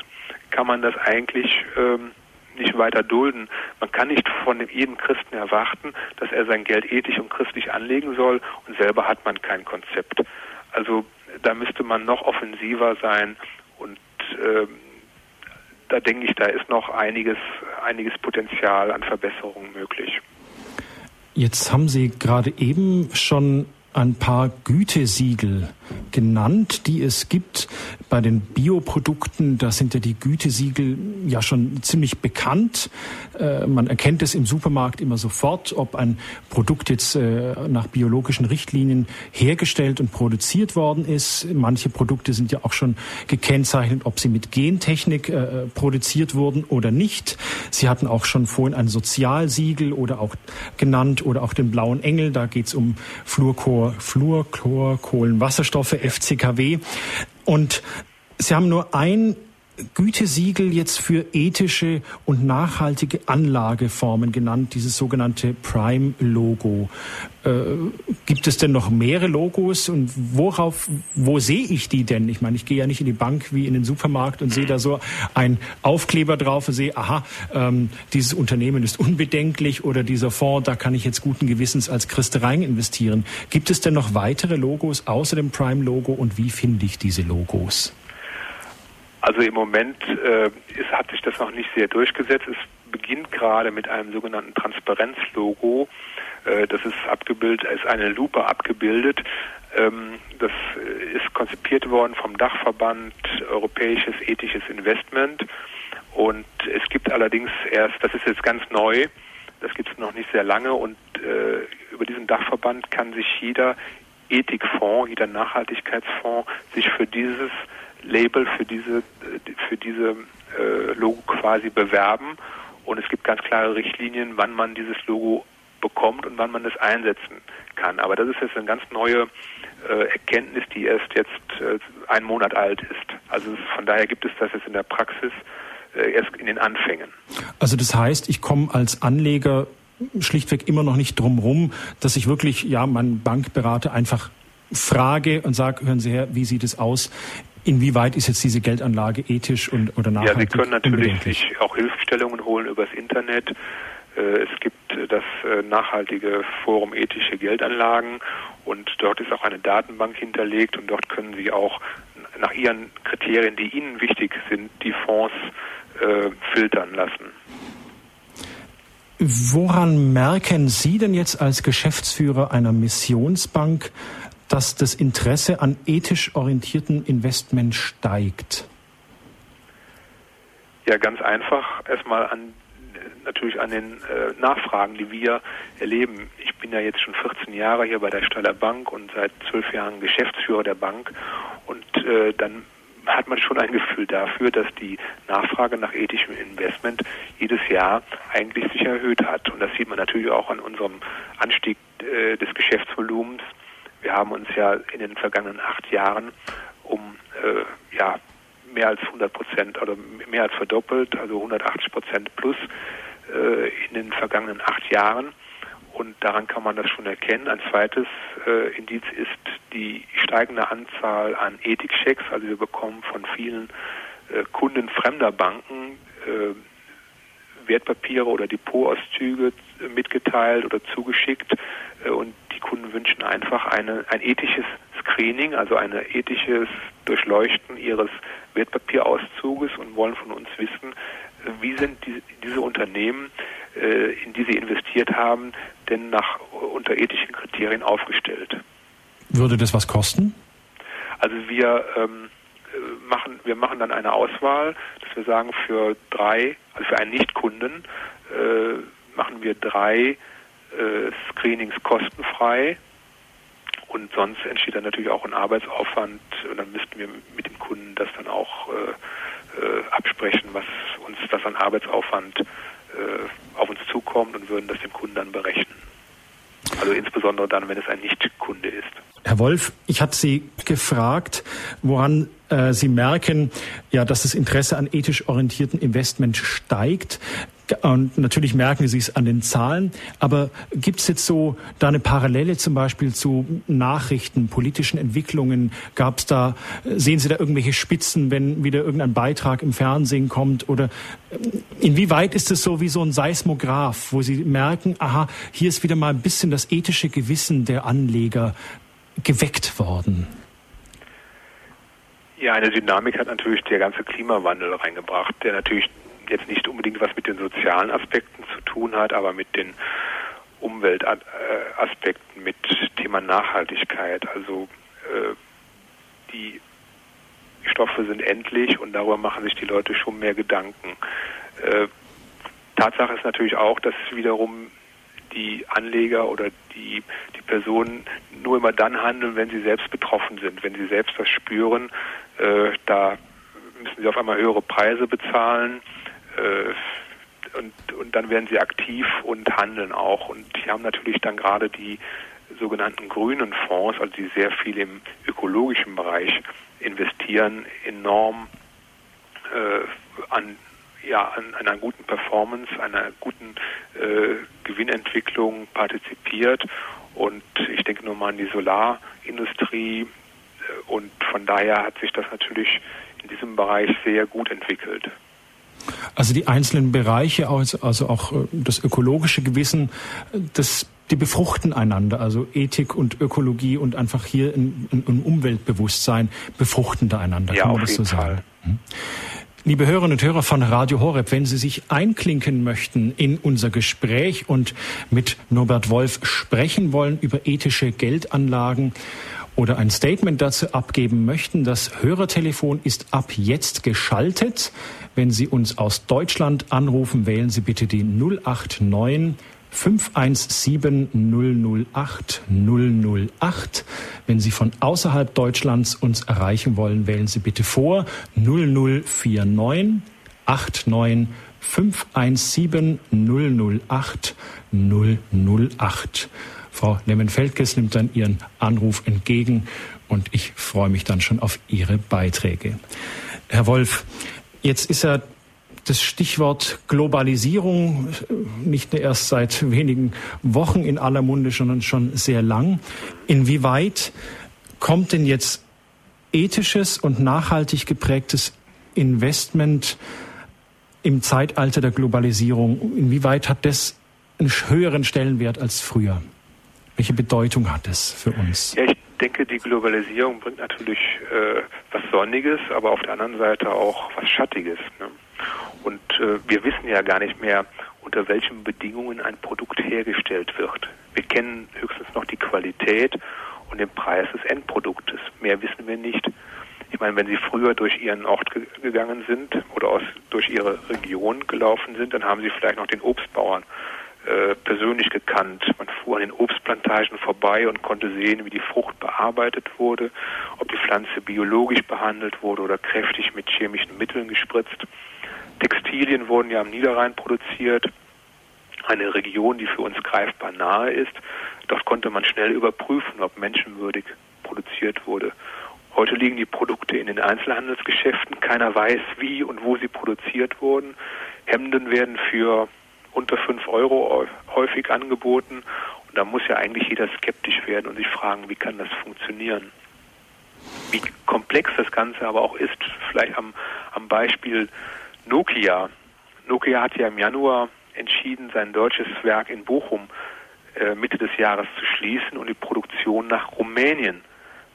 kann man das eigentlich ähm, nicht weiter dulden. Man kann nicht von jedem Christen erwarten, dass er sein Geld ethisch und christlich anlegen soll und selber hat man kein Konzept. Also da müsste man noch offensiver sein und äh, da denke ich, da ist noch einiges, einiges Potenzial an Verbesserungen möglich. Jetzt haben Sie gerade eben schon ein paar Gütesiegel genannt, die es gibt bei den Bioprodukten. Da sind ja die Gütesiegel ja schon ziemlich bekannt. Äh, man erkennt es im Supermarkt immer sofort, ob ein Produkt jetzt äh, nach biologischen Richtlinien hergestellt und produziert worden ist. Manche Produkte sind ja auch schon gekennzeichnet, ob sie mit Gentechnik äh, produziert wurden oder nicht. Sie hatten auch schon vorhin ein Sozialsiegel oder auch genannt oder auch den blauen Engel. Da geht es um Fluorchor, Fluorchlor, Kohlenwasserstoffe, FCKW. Und Sie haben nur ein Gütesiegel jetzt für ethische und nachhaltige Anlageformen genannt, dieses sogenannte Prime-Logo. Äh, gibt es denn noch mehrere Logos und worauf, wo sehe ich die denn? Ich meine, ich gehe ja nicht in die Bank wie in den Supermarkt und sehe da so ein Aufkleber drauf und sehe, aha, ähm, dieses Unternehmen ist unbedenklich oder dieser Fonds, da kann ich jetzt guten Gewissens als Christ rein investieren. Gibt es denn noch weitere Logos außer dem Prime-Logo und wie finde ich diese Logos? Also im Moment äh, ist, hat sich das noch nicht sehr durchgesetzt. Es beginnt gerade mit einem sogenannten Transparenzlogo. Äh, das ist abgebildet, ist eine Lupe abgebildet. Ähm, das ist konzipiert worden vom Dachverband Europäisches Ethisches Investment. Und es gibt allerdings erst, das ist jetzt ganz neu, das gibt es noch nicht sehr lange und äh, über diesen Dachverband kann sich jeder Ethikfonds, jeder Nachhaltigkeitsfonds sich für dieses Label für diese, für diese äh, Logo quasi bewerben. Und es gibt ganz klare Richtlinien, wann man dieses Logo bekommt und wann man es einsetzen kann. Aber das ist jetzt eine ganz neue äh, Erkenntnis, die erst jetzt äh, einen Monat alt ist. Also von daher gibt es das jetzt in der Praxis äh, erst in den Anfängen. Also das heißt, ich komme als Anleger schlichtweg immer noch nicht drum rum, dass ich wirklich ja meinen Bankberater einfach frage und sage, hören Sie her, wie sieht es aus? Inwieweit ist jetzt diese Geldanlage ethisch und oder nachhaltig? Ja, Sie können natürlich sich auch Hilfestellungen holen übers Internet. Äh, es gibt das äh, nachhaltige Forum ethische Geldanlagen und dort ist auch eine Datenbank hinterlegt und dort können Sie auch nach Ihren Kriterien, die Ihnen wichtig sind, die Fonds äh, filtern lassen. Woran merken Sie denn jetzt als Geschäftsführer einer Missionsbank, dass das Interesse an ethisch orientierten Investment steigt? Ja, ganz einfach erstmal an natürlich an den äh, Nachfragen, die wir erleben. Ich bin ja jetzt schon 14 Jahre hier bei der Staller Bank und seit zwölf Jahren Geschäftsführer der Bank und äh, dann hat man schon ein Gefühl dafür, dass die Nachfrage nach ethischem Investment jedes Jahr eigentlich sich erhöht hat. Und das sieht man natürlich auch an unserem Anstieg äh, des Geschäftsvolumens wir haben uns ja in den vergangenen acht Jahren um äh, ja, mehr als 100 Prozent oder mehr als verdoppelt, also 180 Prozent plus äh, in den vergangenen acht Jahren. Und daran kann man das schon erkennen. Ein zweites äh, Indiz ist die steigende Anzahl an Ethikchecks. Also wir bekommen von vielen äh, Kunden fremder Banken äh, Wertpapiere oder Depotauszüge mitgeteilt oder zugeschickt äh, und die Kunden wünschen einfach eine, ein ethisches Screening, also ein ethisches Durchleuchten ihres Wertpapierauszuges und wollen von uns wissen, äh, wie sind die, diese Unternehmen, äh, in die sie investiert haben, denn nach unter ethischen Kriterien aufgestellt. Würde das was kosten? Also wir ähm, machen, wir machen dann eine Auswahl, dass wir sagen, für drei, also für einen Nichtkunden äh, machen wir drei äh, Screenings kostenfrei. Und sonst entsteht dann natürlich auch ein Arbeitsaufwand und dann müssten wir mit dem Kunden das dann auch äh, äh absprechen, was uns das an Arbeitsaufwand äh, auf uns zukommt und würden das dem Kunden dann berechnen. Also insbesondere dann, wenn es ein Nichtkunde ist. Herr Wolf, ich hatte Sie gefragt, woran äh, Sie merken, ja, dass das Interesse an ethisch orientierten Investment steigt. Und natürlich merken Sie es an den Zahlen. Aber gibt es jetzt so da eine Parallele zum Beispiel zu Nachrichten, politischen Entwicklungen? Gab es da, sehen Sie da irgendwelche Spitzen, wenn wieder irgendein Beitrag im Fernsehen kommt? Oder äh, inwieweit ist es so wie so ein Seismograph, wo Sie merken, aha, hier ist wieder mal ein bisschen das ethische Gewissen der Anleger geweckt worden? Ja, eine Dynamik hat natürlich der ganze Klimawandel reingebracht, der natürlich jetzt nicht unbedingt was mit den sozialen Aspekten zu tun hat, aber mit den Umweltaspekten, mit Thema Nachhaltigkeit. Also äh, die Stoffe sind endlich und darüber machen sich die Leute schon mehr Gedanken. Äh, Tatsache ist natürlich auch, dass wiederum die Anleger oder die, die Personen nur immer dann handeln, wenn sie selbst betroffen sind, wenn sie selbst das spüren. Äh, da müssen sie auf einmal höhere Preise bezahlen und, und dann werden sie aktiv und handeln auch. Und die haben natürlich dann gerade die sogenannten grünen Fonds, also die sehr viel im ökologischen Bereich investieren, enorm äh, an ja, an, an einer guten Performance, einer guten äh, Gewinnentwicklung partizipiert. Und ich denke nur mal an die Solarindustrie. Äh, und von daher hat sich das natürlich in diesem Bereich sehr gut entwickelt. Also die einzelnen Bereiche, also auch äh, das ökologische Gewissen, das, die befruchten einander. Also Ethik und Ökologie und einfach hier ein, ein Umweltbewusstsein befruchten da einander. Ja, kann man das so sagen? Fall. Hm. Liebe Hörerinnen und Hörer von Radio Horeb, wenn Sie sich einklinken möchten in unser Gespräch und mit Norbert Wolf sprechen wollen über ethische Geldanlagen oder ein Statement dazu abgeben möchten, das Hörertelefon ist ab jetzt geschaltet. Wenn Sie uns aus Deutschland anrufen, wählen Sie bitte die 089 517 008 008. Wenn Sie von außerhalb Deutschlands uns erreichen wollen, wählen Sie bitte vor 0049 89 517 008 008. Frau Lemmenfeldges nimmt dann Ihren Anruf entgegen und ich freue mich dann schon auf Ihre Beiträge. Herr Wolf, jetzt ist ja das Stichwort Globalisierung nicht nur erst seit wenigen Wochen in aller Munde, sondern schon sehr lang. Inwieweit kommt denn jetzt ethisches und nachhaltig geprägtes Investment im Zeitalter der Globalisierung, inwieweit hat das einen höheren Stellenwert als früher? Welche Bedeutung hat es für uns? Ja, ich denke, die Globalisierung bringt natürlich äh, was Sonniges, aber auf der anderen Seite auch was Schattiges. Ne? Und äh, wir wissen ja gar nicht mehr, unter welchen Bedingungen ein Produkt hergestellt wird. Wir kennen höchstens noch die Qualität und den Preis des Endproduktes. Mehr wissen wir nicht. Ich meine, wenn Sie früher durch Ihren Ort ge gegangen sind oder aus, durch Ihre Region gelaufen sind, dann haben Sie vielleicht noch den Obstbauern äh, persönlich gekannt. Man fuhr an den Obstplantagen vorbei und konnte sehen, wie die Frucht bearbeitet wurde, ob die Pflanze biologisch behandelt wurde oder kräftig mit chemischen Mitteln gespritzt. Textilien wurden ja am Niederrhein produziert, eine Region, die für uns greifbar nahe ist. Dort konnte man schnell überprüfen, ob menschenwürdig produziert wurde. Heute liegen die Produkte in den Einzelhandelsgeschäften. Keiner weiß, wie und wo sie produziert wurden. Hemden werden für unter 5 Euro häufig angeboten. Und da muss ja eigentlich jeder skeptisch werden und sich fragen, wie kann das funktionieren? Wie komplex das Ganze aber auch ist, vielleicht am, am Beispiel Nokia. Nokia hat ja im Januar entschieden, sein deutsches Werk in Bochum äh, Mitte des Jahres zu schließen und die Produktion nach Rumänien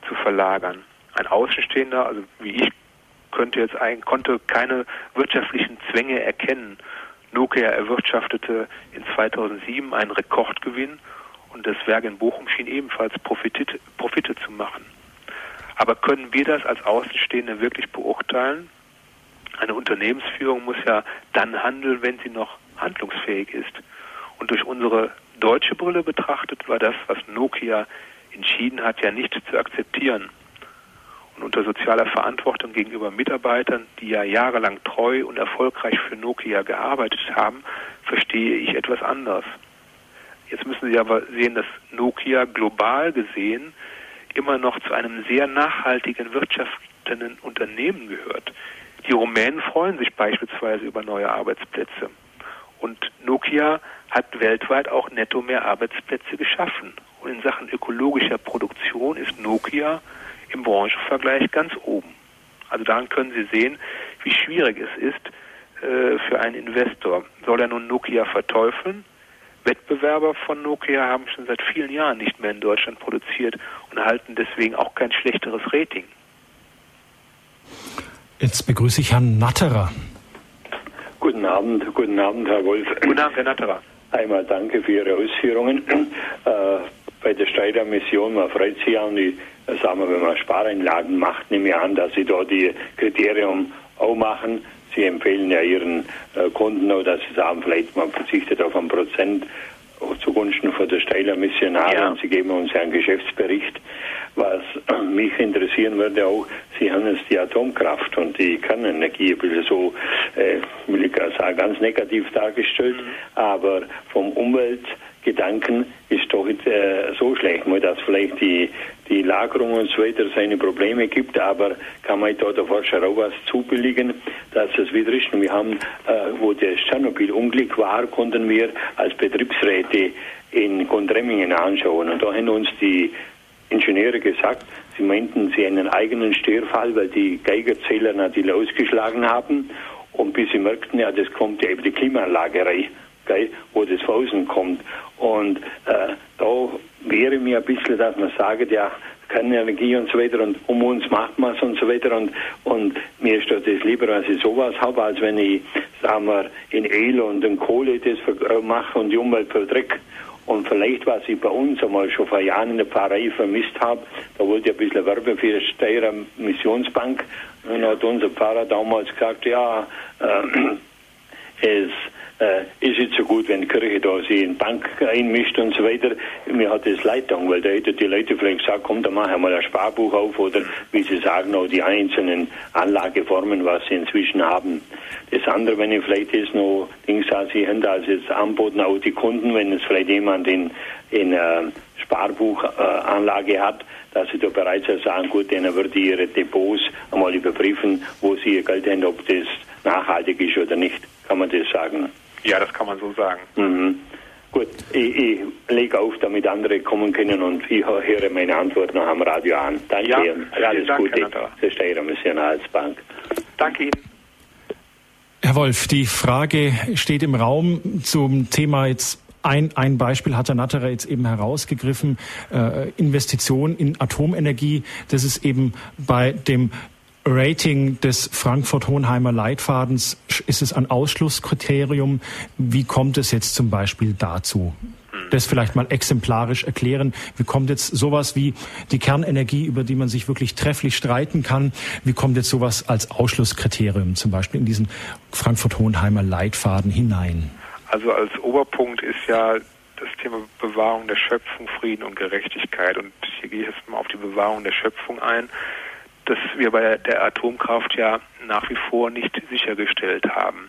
zu verlagern. Ein Außenstehender, also wie ich, könnte jetzt ein, konnte keine wirtschaftlichen Zwänge erkennen. Nokia erwirtschaftete in 2007 einen Rekordgewinn und das Werk in Bochum schien ebenfalls Profite, Profite zu machen. Aber können wir das als Außenstehende wirklich beurteilen? Eine Unternehmensführung muss ja dann handeln, wenn sie noch handlungsfähig ist. Und durch unsere deutsche Brille betrachtet war das, was Nokia entschieden hat, ja nicht zu akzeptieren. Und unter sozialer Verantwortung gegenüber Mitarbeitern, die ja jahrelang treu und erfolgreich für Nokia gearbeitet haben, verstehe ich etwas anders. Jetzt müssen Sie aber sehen, dass Nokia global gesehen immer noch zu einem sehr nachhaltigen wirtschaftenden Unternehmen gehört. Die Rumänen freuen sich beispielsweise über neue Arbeitsplätze. Und Nokia hat weltweit auch netto mehr Arbeitsplätze geschaffen. Und in Sachen ökologischer Produktion ist Nokia im Branchenvergleich ganz oben. Also daran können Sie sehen, wie schwierig es ist äh, für einen Investor. Soll er nun Nokia verteufeln? Wettbewerber von Nokia haben schon seit vielen Jahren nicht mehr in Deutschland produziert und erhalten deswegen auch kein schlechteres Rating. Jetzt begrüße ich Herrn Natterer. Guten Abend, guten Abend, Herr Wolf. Guten Abend, Herr Natterer. Einmal danke für Ihre Ausführungen. Äh, bei der Steiler Mission, man freut sich an die, sagen wir, wenn man Spareinlagen macht, nehme ich an, dass Sie da die Kriterien auch machen. Sie empfehlen ja Ihren äh, Kunden auch, dass Sie sagen, vielleicht man verzichtet auf ein Prozent zugunsten von der Steiler Missionare ja. und Sie geben uns einen Geschäftsbericht. Was mich interessieren würde auch, Sie haben jetzt die Atomkraft und die Kernenergie ein bisschen so, äh, will ich sagen, ganz negativ dargestellt, mhm. aber vom Umweltgedanken ist doch äh, so schlecht, mal, dass vielleicht die, die Lagerung und so weiter seine Probleme gibt, aber kann man da der Forscher auch was zubilligen, dass es wieder ist. Und wir haben, äh, wo das Tschernobyl-Unglück war, konnten wir als Betriebsräte in Gondremmingen anschauen. Und da haben uns die Ingenieure gesagt, sie meinten, sie einen eigenen Störfall, weil die Geigerzähler natürlich ausgeschlagen haben. Und bis sie merkten, ja, das kommt ja über die Klimaanlage rein, gell, wo das von außen kommt. Und äh, da wäre mir ein bisschen, dass man sagt, ja, keine Energie und so weiter und um uns macht man es und so weiter und, und mir ist das lieber, als ich sowas habe, als wenn ich, sagen wir, in Öl und in Kohle das äh, mache und die Umwelt verdrecke. Und vielleicht, was ich bei uns einmal schon vor Jahren in der Pfarrei vermisst habe, da wollte ich ein bisschen werben für die Steirer Missionsbank. Und dann hat unser Pfarrer damals gesagt, ja, äh, es äh, ist jetzt so gut, wenn die Kirche da sich in die Bank einmischt und so weiter. Mir hat das leid weil da hätten die Leute vielleicht gesagt, komm, da machen wir mal ein Sparbuch auf oder wie sie sagen, auch die einzelnen Anlageformen, was sie inzwischen haben. Das andere, wenn ich vielleicht jetzt noch Dings sie haben da jetzt anboten, auch die Kunden, wenn es vielleicht jemand in, in äh, Sparbuchanlage äh, hat, dass sie da bereits sagen, gut, denen würde ihre Depots einmal überprüfen, wo sie ihr Geld haben, ob das nachhaltig ist oder nicht. Kann man das sagen? Ja, das kann man so sagen. Mhm. Gut, ich, ich lege auf, damit andere kommen können und ich höre meine Antwort noch am Radio an. Danke ja, Ihnen. Alles Dank, Gute für Steirer Missionalsbank. Danke Ihnen. Herr Wolf, die Frage steht im Raum zum Thema jetzt ein, ein Beispiel hat Herr Natterer jetzt eben herausgegriffen, äh, Investition in Atomenergie. Das ist eben bei dem Rating des Frankfurt-Hohenheimer Leitfadens, ist es ein Ausschlusskriterium? Wie kommt es jetzt zum Beispiel dazu? Das vielleicht mal exemplarisch erklären. Wie kommt jetzt sowas wie die Kernenergie, über die man sich wirklich trefflich streiten kann? Wie kommt jetzt sowas als Ausschlusskriterium zum Beispiel in diesen Frankfurt-Hohenheimer Leitfaden hinein? Also als Oberpunkt ist ja das Thema Bewahrung der Schöpfung, Frieden und Gerechtigkeit. Und hier gehe ich jetzt mal auf die Bewahrung der Schöpfung ein das wir bei der Atomkraft ja nach wie vor nicht sichergestellt haben.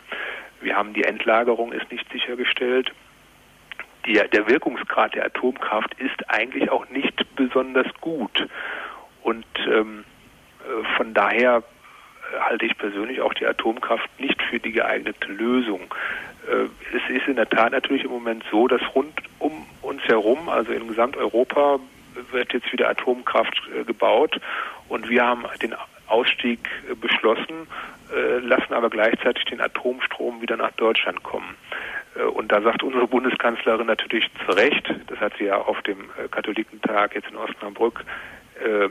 Wir haben die Endlagerung ist nicht sichergestellt. Die, der Wirkungsgrad der Atomkraft ist eigentlich auch nicht besonders gut. Und ähm, äh, von daher äh, halte ich persönlich auch die Atomkraft nicht für die geeignete Lösung. Äh, es ist in der Tat natürlich im Moment so, dass rund um uns herum, also in Gesamteuropa, wird jetzt wieder Atomkraft äh, gebaut und wir haben den Ausstieg äh, beschlossen, äh, lassen aber gleichzeitig den Atomstrom wieder nach Deutschland kommen. Und da sagt unsere Bundeskanzlerin natürlich zu Recht, das hat sie ja auf dem Katholikentag jetzt in Osnabrück äh,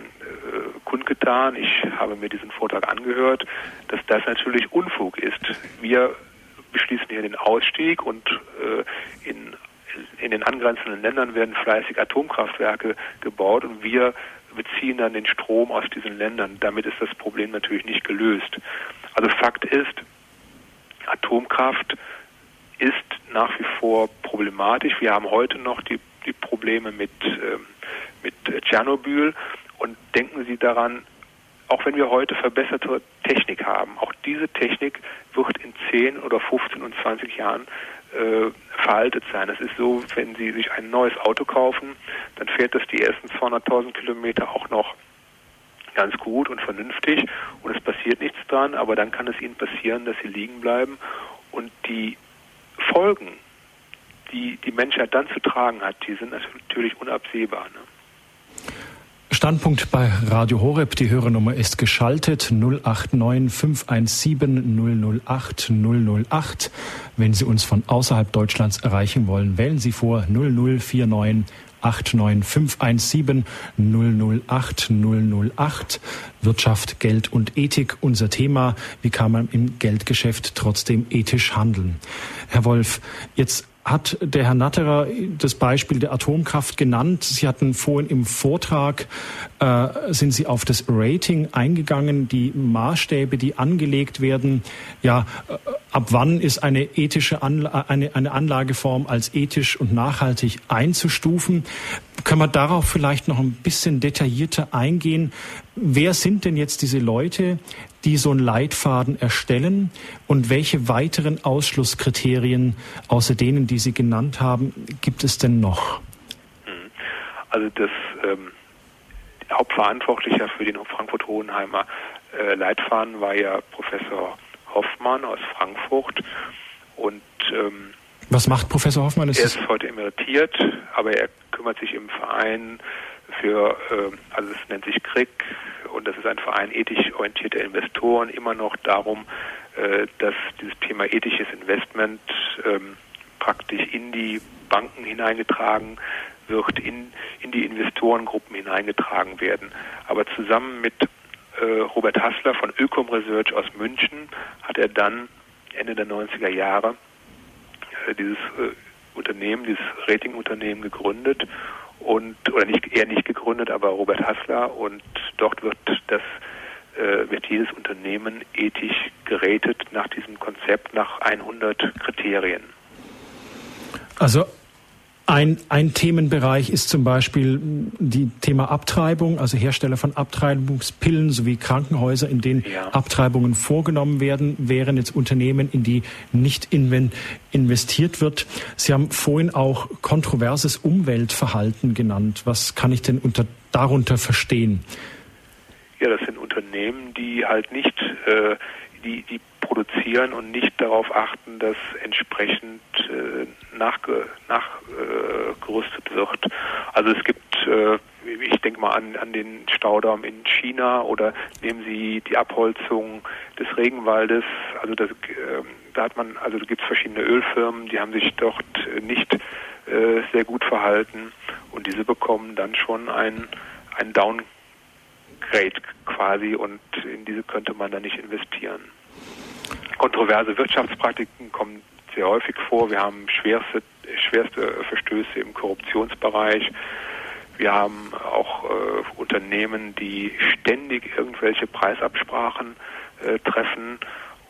kundgetan, ich habe mir diesen Vortrag angehört, dass das natürlich Unfug ist. Wir beschließen hier den Ausstieg und äh, in in den angrenzenden Ländern werden fleißig Atomkraftwerke gebaut und wir beziehen dann den Strom aus diesen Ländern. Damit ist das Problem natürlich nicht gelöst. Also Fakt ist, Atomkraft ist nach wie vor problematisch. Wir haben heute noch die, die Probleme mit, äh, mit Tschernobyl und denken Sie daran, auch wenn wir heute verbesserte Technik haben, auch diese Technik wird in 10 oder 15 und 20 Jahren äh, veraltet sein. Es ist so, wenn Sie sich ein neues Auto kaufen, dann fährt das die ersten 200.000 Kilometer auch noch ganz gut und vernünftig und es passiert nichts dran, aber dann kann es Ihnen passieren, dass Sie liegen bleiben und die Folgen, die die Menschheit dann zu tragen hat, die sind natürlich unabsehbar. Ne? Standpunkt bei Radio Horeb. Die Hörernummer ist geschaltet 089 517 008 008. Wenn Sie uns von außerhalb Deutschlands erreichen wollen, wählen Sie vor 0049 89517 008 008. Wirtschaft, Geld und Ethik, unser Thema. Wie kann man im Geldgeschäft trotzdem ethisch handeln? Herr Wolf, jetzt hat der Herr Natterer das Beispiel der Atomkraft genannt. Sie hatten vorhin im Vortrag, äh, sind Sie auf das Rating eingegangen, die Maßstäbe, die angelegt werden. Ja, äh, ab wann ist eine ethische Anla eine, eine Anlageform als ethisch und nachhaltig einzustufen? Können wir darauf vielleicht noch ein bisschen detaillierter eingehen? Wer sind denn jetzt diese Leute, die so einen Leitfaden erstellen und welche weiteren Ausschlusskriterien außer denen, die Sie genannt haben, gibt es denn noch? Mhm. Also das ähm, Hauptverantwortlicher für den Frankfurt-Hohenheimer äh, Leitfaden war ja Professor Hoffmann aus Frankfurt. Und ähm, was macht Professor Hoffmann? Ist er ist heute emeritiert, aber er kümmert sich im Verein für, äh, also es nennt sich KRIG und das ist ein Verein ethisch orientierter Investoren, immer noch darum, äh, dass dieses Thema ethisches Investment ähm, praktisch in die Banken hineingetragen wird, in, in die Investorengruppen hineingetragen werden. Aber zusammen mit Robert Hassler von Ökom Research aus München hat er dann Ende der 90er Jahre äh, dieses äh, Unternehmen, dieses Ratingunternehmen gegründet und oder nicht eher nicht gegründet, aber Robert Hassler und dort wird das äh, wird jedes Unternehmen ethisch gerätet nach diesem Konzept nach 100 Kriterien. Also ein, ein Themenbereich ist zum Beispiel die Thema Abtreibung, also Hersteller von Abtreibungspillen sowie Krankenhäuser, in denen ja. Abtreibungen vorgenommen werden, während jetzt Unternehmen, in die nicht investiert wird. Sie haben vorhin auch kontroverses Umweltverhalten genannt. Was kann ich denn unter, darunter verstehen? Ja, das sind Unternehmen, die halt nicht äh, die, die produzieren und nicht darauf achten, dass entsprechend äh, nachge, nachgerüstet äh, wird. Also es gibt, äh, ich denke mal an, an den Staudamm in China oder nehmen Sie die Abholzung des Regenwaldes. Also das, äh, da hat man, also da gibt es verschiedene Ölfirmen, die haben sich dort nicht äh, sehr gut verhalten und diese bekommen dann schon ein, ein Downgrade quasi und in diese könnte man dann nicht investieren. Kontroverse Wirtschaftspraktiken kommen sehr häufig vor. Wir haben schwerste, schwerste Verstöße im Korruptionsbereich. Wir haben auch äh, Unternehmen, die ständig irgendwelche Preisabsprachen äh, treffen.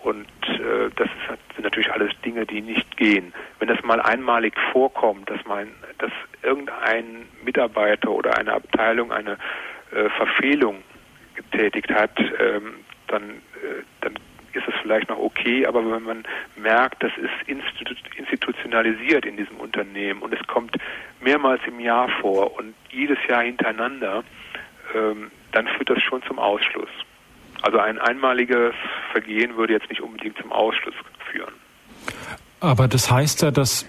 Und äh, das sind natürlich alles Dinge, die nicht gehen. Wenn das mal einmalig vorkommt, dass man, dass irgendein Mitarbeiter oder eine Abteilung eine äh, Verfehlung getätigt hat, ähm, dann, äh, dann ist es vielleicht noch okay, aber wenn man merkt, das ist institutionalisiert in diesem Unternehmen und es kommt mehrmals im Jahr vor und jedes Jahr hintereinander, ähm, dann führt das schon zum Ausschluss. Also ein einmaliges Vergehen würde jetzt nicht unbedingt zum Ausschluss führen. Aber das heißt ja, dass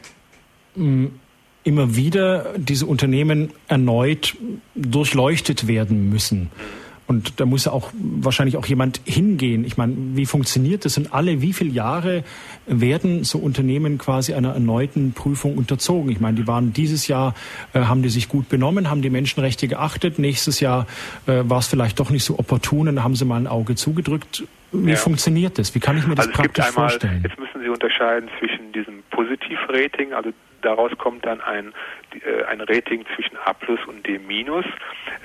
hm, immer wieder diese Unternehmen erneut durchleuchtet werden müssen. Mhm. Und da muss auch wahrscheinlich auch jemand hingehen. Ich meine, wie funktioniert das? Und alle wie viele Jahre werden so Unternehmen quasi einer erneuten Prüfung unterzogen? Ich meine, die waren dieses Jahr, äh, haben die sich gut benommen, haben die Menschenrechte geachtet. Nächstes Jahr äh, war es vielleicht doch nicht so opportun und haben sie mal ein Auge zugedrückt. Wie ja. funktioniert das? Wie kann ich mir das also praktisch einmal, vorstellen? Jetzt müssen Sie unterscheiden zwischen diesem Positivrating, also daraus kommt dann ein, äh, ein Rating zwischen A plus und D minus.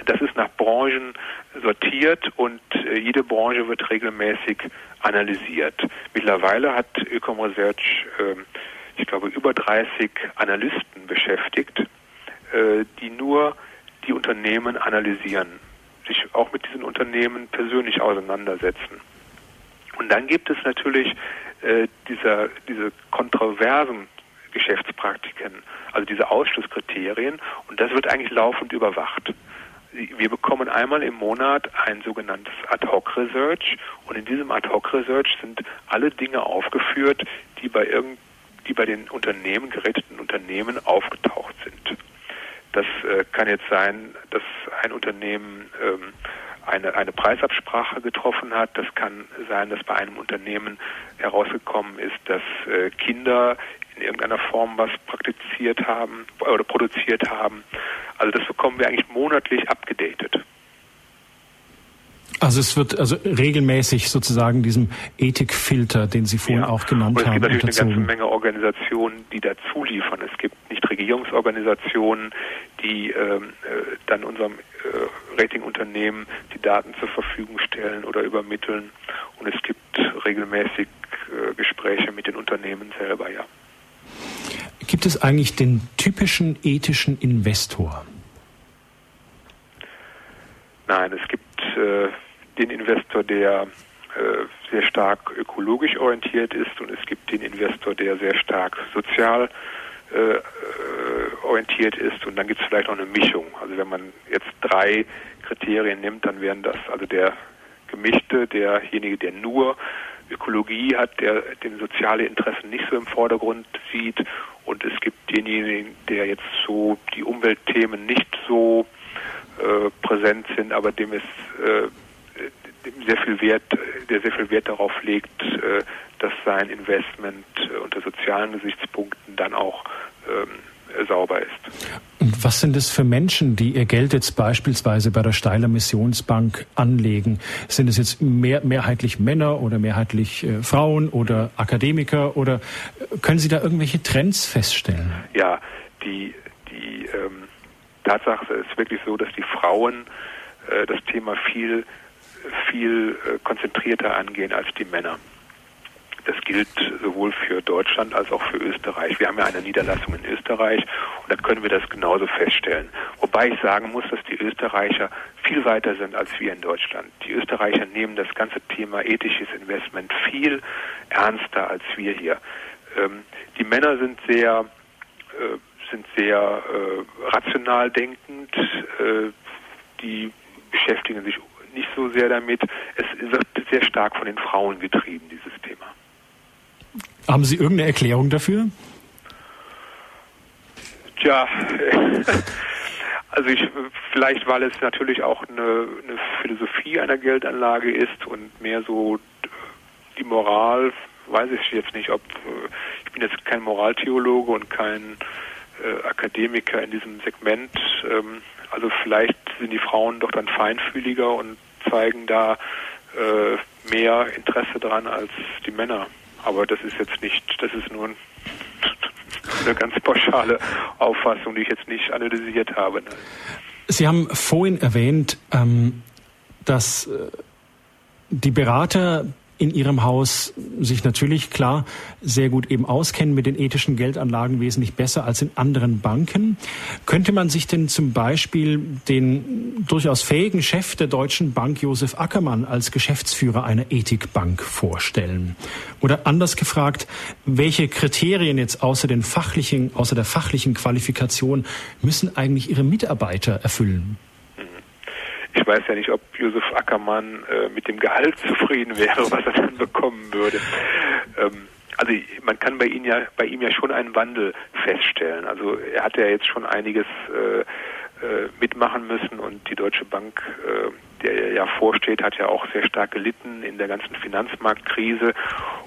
Das ist nach Branchen sortiert und äh, jede Branche wird regelmäßig analysiert. Mittlerweile hat Ökom Research, äh, ich glaube, über 30 Analysten beschäftigt, äh, die nur die Unternehmen analysieren, sich auch mit diesen Unternehmen persönlich auseinandersetzen. Und dann gibt es natürlich äh, dieser, diese kontroversen Geschäftspraktiken, also diese Ausschlusskriterien, und das wird eigentlich laufend überwacht. Wir bekommen einmal im Monat ein sogenanntes Ad-Hoc-Research und in diesem Ad-Hoc-Research sind alle Dinge aufgeführt, die bei irgend, die bei den Unternehmen, geretteten Unternehmen aufgetaucht sind. Das äh, kann jetzt sein, dass ein Unternehmen ähm, eine, eine Preisabsprache getroffen hat. Das kann sein, dass bei einem Unternehmen herausgekommen ist, dass äh, Kinder in irgendeiner Form was praktiziert haben oder produziert haben. Also das bekommen wir eigentlich monatlich abgedatet. Also es wird also regelmäßig sozusagen diesem Ethikfilter, den Sie vorhin ja. auch genannt haben, es gibt natürlich eine ganze Menge Organisationen, die dazu liefern. Es gibt Nichtregierungsorganisationen, die ähm, äh, dann unserem Ratingunternehmen die Daten zur Verfügung stellen oder übermitteln. Und es gibt regelmäßig äh, Gespräche mit den Unternehmen selber, ja. Gibt es eigentlich den typischen ethischen Investor? Nein, es gibt äh, den Investor, der äh, sehr stark ökologisch orientiert ist und es gibt den Investor, der sehr stark sozial äh, äh orientiert ist und dann gibt es vielleicht noch eine Mischung. Also wenn man jetzt drei Kriterien nimmt, dann wären das also der gemischte, derjenige, der nur Ökologie hat, der den soziale Interessen nicht so im Vordergrund sieht. Und es gibt denjenigen, der jetzt so die Umweltthemen nicht so äh, präsent sind, aber dem es äh, sehr viel Wert, der sehr viel Wert darauf legt, äh, dass sein Investment äh, unter sozialen Gesichtspunkten dann auch ähm, sauber ist. Und was sind es für Menschen, die ihr Geld jetzt beispielsweise bei der Steiler Missionsbank anlegen? Sind es jetzt mehr, mehrheitlich Männer oder mehrheitlich äh, Frauen oder Akademiker oder äh, können Sie da irgendwelche Trends feststellen? Ja, die, die ähm, Tatsache ist wirklich so, dass die Frauen äh, das Thema viel, viel äh, konzentrierter angehen als die Männer. Das gilt sowohl für Deutschland als auch für Österreich. Wir haben ja eine Niederlassung in Österreich und da können wir das genauso feststellen. Wobei ich sagen muss, dass die Österreicher viel weiter sind als wir in Deutschland. Die Österreicher nehmen das ganze Thema ethisches Investment viel ernster als wir hier. Ähm, die Männer sind sehr, äh, sind sehr äh, rational denkend. Äh, die beschäftigen sich nicht so sehr damit. Es wird sehr stark von den Frauen getrieben, dieses Thema. Haben Sie irgendeine Erklärung dafür? Tja, also ich, vielleicht, weil es natürlich auch eine, eine Philosophie einer Geldanlage ist und mehr so die Moral, weiß ich jetzt nicht, ob ich bin jetzt kein Moraltheologe und kein äh, Akademiker in diesem Segment. Ähm, also vielleicht sind die Frauen doch dann feinfühliger und zeigen da äh, mehr Interesse dran als die Männer. Aber das ist jetzt nicht, das ist nur eine ganz pauschale Auffassung, die ich jetzt nicht analysiert habe. Sie haben vorhin erwähnt, ähm, dass äh, die Berater in Ihrem Haus sich natürlich klar sehr gut eben auskennen mit den ethischen Geldanlagen wesentlich besser als in anderen Banken. Könnte man sich denn zum Beispiel den durchaus fähigen Chef der Deutschen Bank, Josef Ackermann, als Geschäftsführer einer Ethikbank vorstellen? Oder anders gefragt, welche Kriterien jetzt außer den fachlichen, außer der fachlichen Qualifikation müssen eigentlich Ihre Mitarbeiter erfüllen? Ich weiß ja nicht, ob Josef Ackermann äh, mit dem Gehalt zufrieden wäre, was er dann bekommen würde. Ähm, also man kann bei ihm ja bei ihm ja schon einen Wandel feststellen. Also er hat ja jetzt schon einiges äh, äh, mitmachen müssen und die Deutsche Bank, äh, der er ja vorsteht, hat ja auch sehr stark gelitten in der ganzen Finanzmarktkrise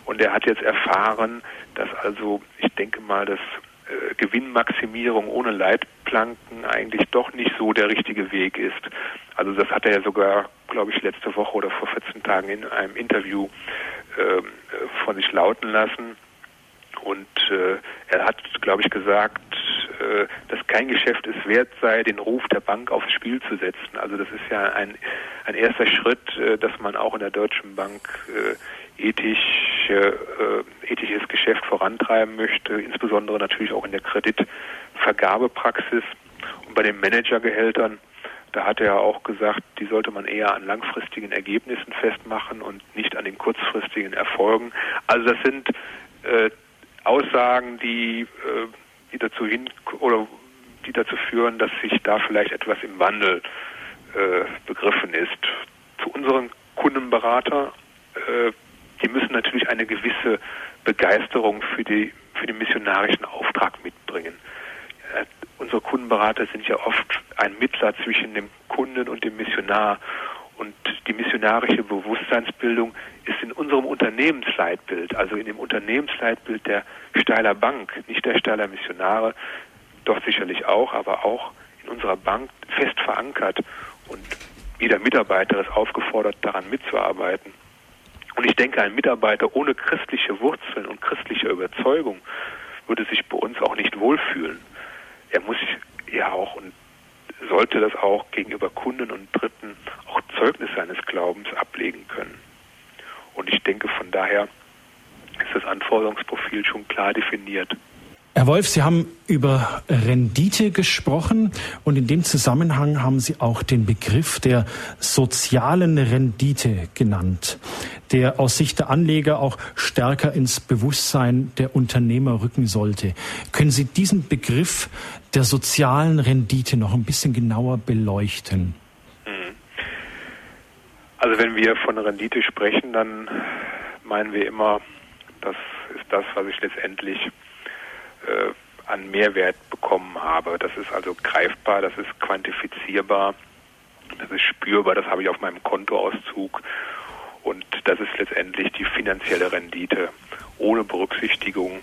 und er hat jetzt erfahren, dass also ich denke mal, dass äh, Gewinnmaximierung ohne Leitplanken eigentlich doch nicht so der richtige Weg ist. Also das hat er ja sogar, glaube ich, letzte Woche oder vor 14 Tagen in einem Interview äh, von sich lauten lassen. Und äh, er hat, glaube ich, gesagt, äh, dass kein Geschäft es wert sei, den Ruf der Bank aufs Spiel zu setzen. Also das ist ja ein, ein erster Schritt, äh, dass man auch in der Deutschen Bank äh, ethische, äh, ethisches Geschäft vorantreiben möchte, insbesondere natürlich auch in der Kreditvergabepraxis und bei den Managergehältern. Da hat er auch gesagt, die sollte man eher an langfristigen Ergebnissen festmachen und nicht an den kurzfristigen Erfolgen. Also das sind äh, Aussagen, die, äh, die dazu hin oder die dazu führen, dass sich da vielleicht etwas im Wandel äh, begriffen ist. Zu unseren Kundenberater äh, die müssen natürlich eine gewisse Begeisterung für, die, für den missionarischen Auftrag mitbringen. Äh, unsere Kundenberater sind ja oft ein Mittler zwischen dem Kunden und dem Missionar. Und die missionarische Bewusstseinsbildung ist in unserem Unternehmensleitbild, also in dem Unternehmensleitbild der Steiler Bank, nicht der Steiler Missionare, doch sicherlich auch, aber auch in unserer Bank fest verankert. Und jeder Mitarbeiter ist aufgefordert, daran mitzuarbeiten. Und ich denke, ein Mitarbeiter ohne christliche Wurzeln und christliche Überzeugung würde sich bei uns auch nicht wohlfühlen. Er muss ja auch und sollte das auch gegenüber Kunden und Dritten auch Zeugnis seines Glaubens ablegen können. Und ich denke, von daher ist das Anforderungsprofil schon klar definiert. Herr Wolf, Sie haben über Rendite gesprochen und in dem Zusammenhang haben Sie auch den Begriff der sozialen Rendite genannt, der aus Sicht der Anleger auch stärker ins Bewusstsein der Unternehmer rücken sollte. Können Sie diesen Begriff der sozialen Rendite noch ein bisschen genauer beleuchten? Mhm. Also wenn wir von Rendite sprechen, dann meinen wir immer, das ist das, was ich letztendlich äh, an Mehrwert bekommen habe. Das ist also greifbar, das ist quantifizierbar, das ist spürbar, das habe ich auf meinem Kontoauszug und das ist letztendlich die finanzielle Rendite ohne Berücksichtigung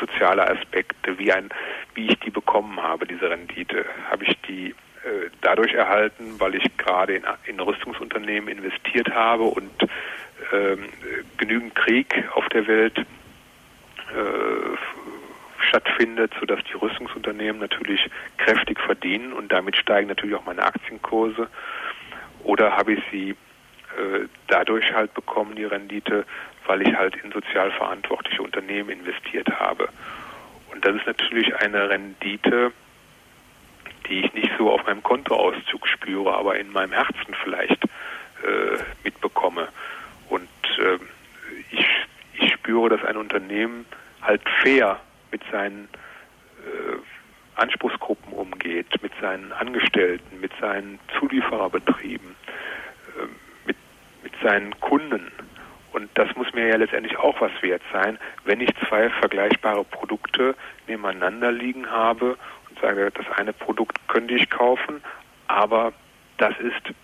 sozialer Aspekte, wie ein, wie ich die bekommen habe, diese Rendite. Habe ich die äh, dadurch erhalten, weil ich gerade in, in Rüstungsunternehmen investiert habe und ähm, genügend Krieg auf der Welt äh, stattfindet, sodass die Rüstungsunternehmen natürlich kräftig verdienen und damit steigen natürlich auch meine Aktienkurse. Oder habe ich sie äh, dadurch halt bekommen, die Rendite, weil ich halt in sozial verantwortliche Unternehmen investiert habe. Und das ist natürlich eine Rendite, die ich nicht so auf meinem Kontoauszug spüre, aber in meinem Herzen vielleicht äh, mitbekomme. Und äh, ich, ich spüre, dass ein Unternehmen halt fair mit seinen äh, Anspruchsgruppen umgeht, mit seinen Angestellten, mit seinen Zuliefererbetrieben, äh, mit, mit seinen Kunden. Und das muss mir ja letztendlich auch was wert sein, wenn ich zwei vergleichbare Produkte nebeneinander liegen habe und sage, das eine Produkt könnte ich kaufen, aber das ist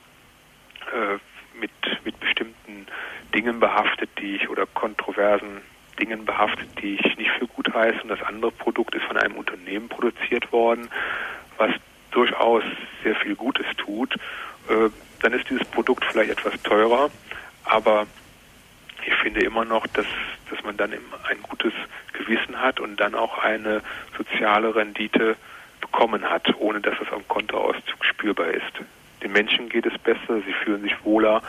äh, mit, mit bestimmten Dingen behaftet, die ich oder kontroversen Dingen behaftet, die ich nicht für gut heiße. Und das andere Produkt ist von einem Unternehmen produziert worden, was durchaus sehr viel Gutes tut. Äh, dann ist dieses Produkt vielleicht etwas teurer, aber ich finde immer noch, dass, dass man dann ein gutes Gewissen hat und dann auch eine soziale Rendite bekommen hat, ohne dass es am Kontoauszug spürbar ist. Den Menschen geht es besser, sie fühlen sich wohler,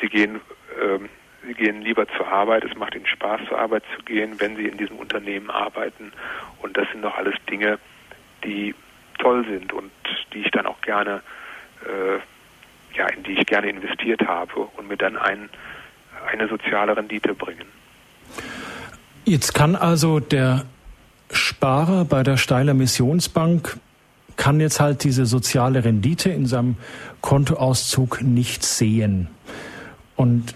sie gehen ähm, Sie gehen lieber zur Arbeit, es macht ihnen Spaß, zur Arbeit zu gehen, wenn sie in diesem Unternehmen arbeiten. Und das sind doch alles Dinge, die toll sind und die ich dann auch gerne, äh, ja, in die ich gerne investiert habe und mir dann ein, eine soziale Rendite bringen. Jetzt kann also der Sparer bei der Steiler Missionsbank kann jetzt halt diese soziale Rendite in seinem Kontoauszug nicht sehen. Und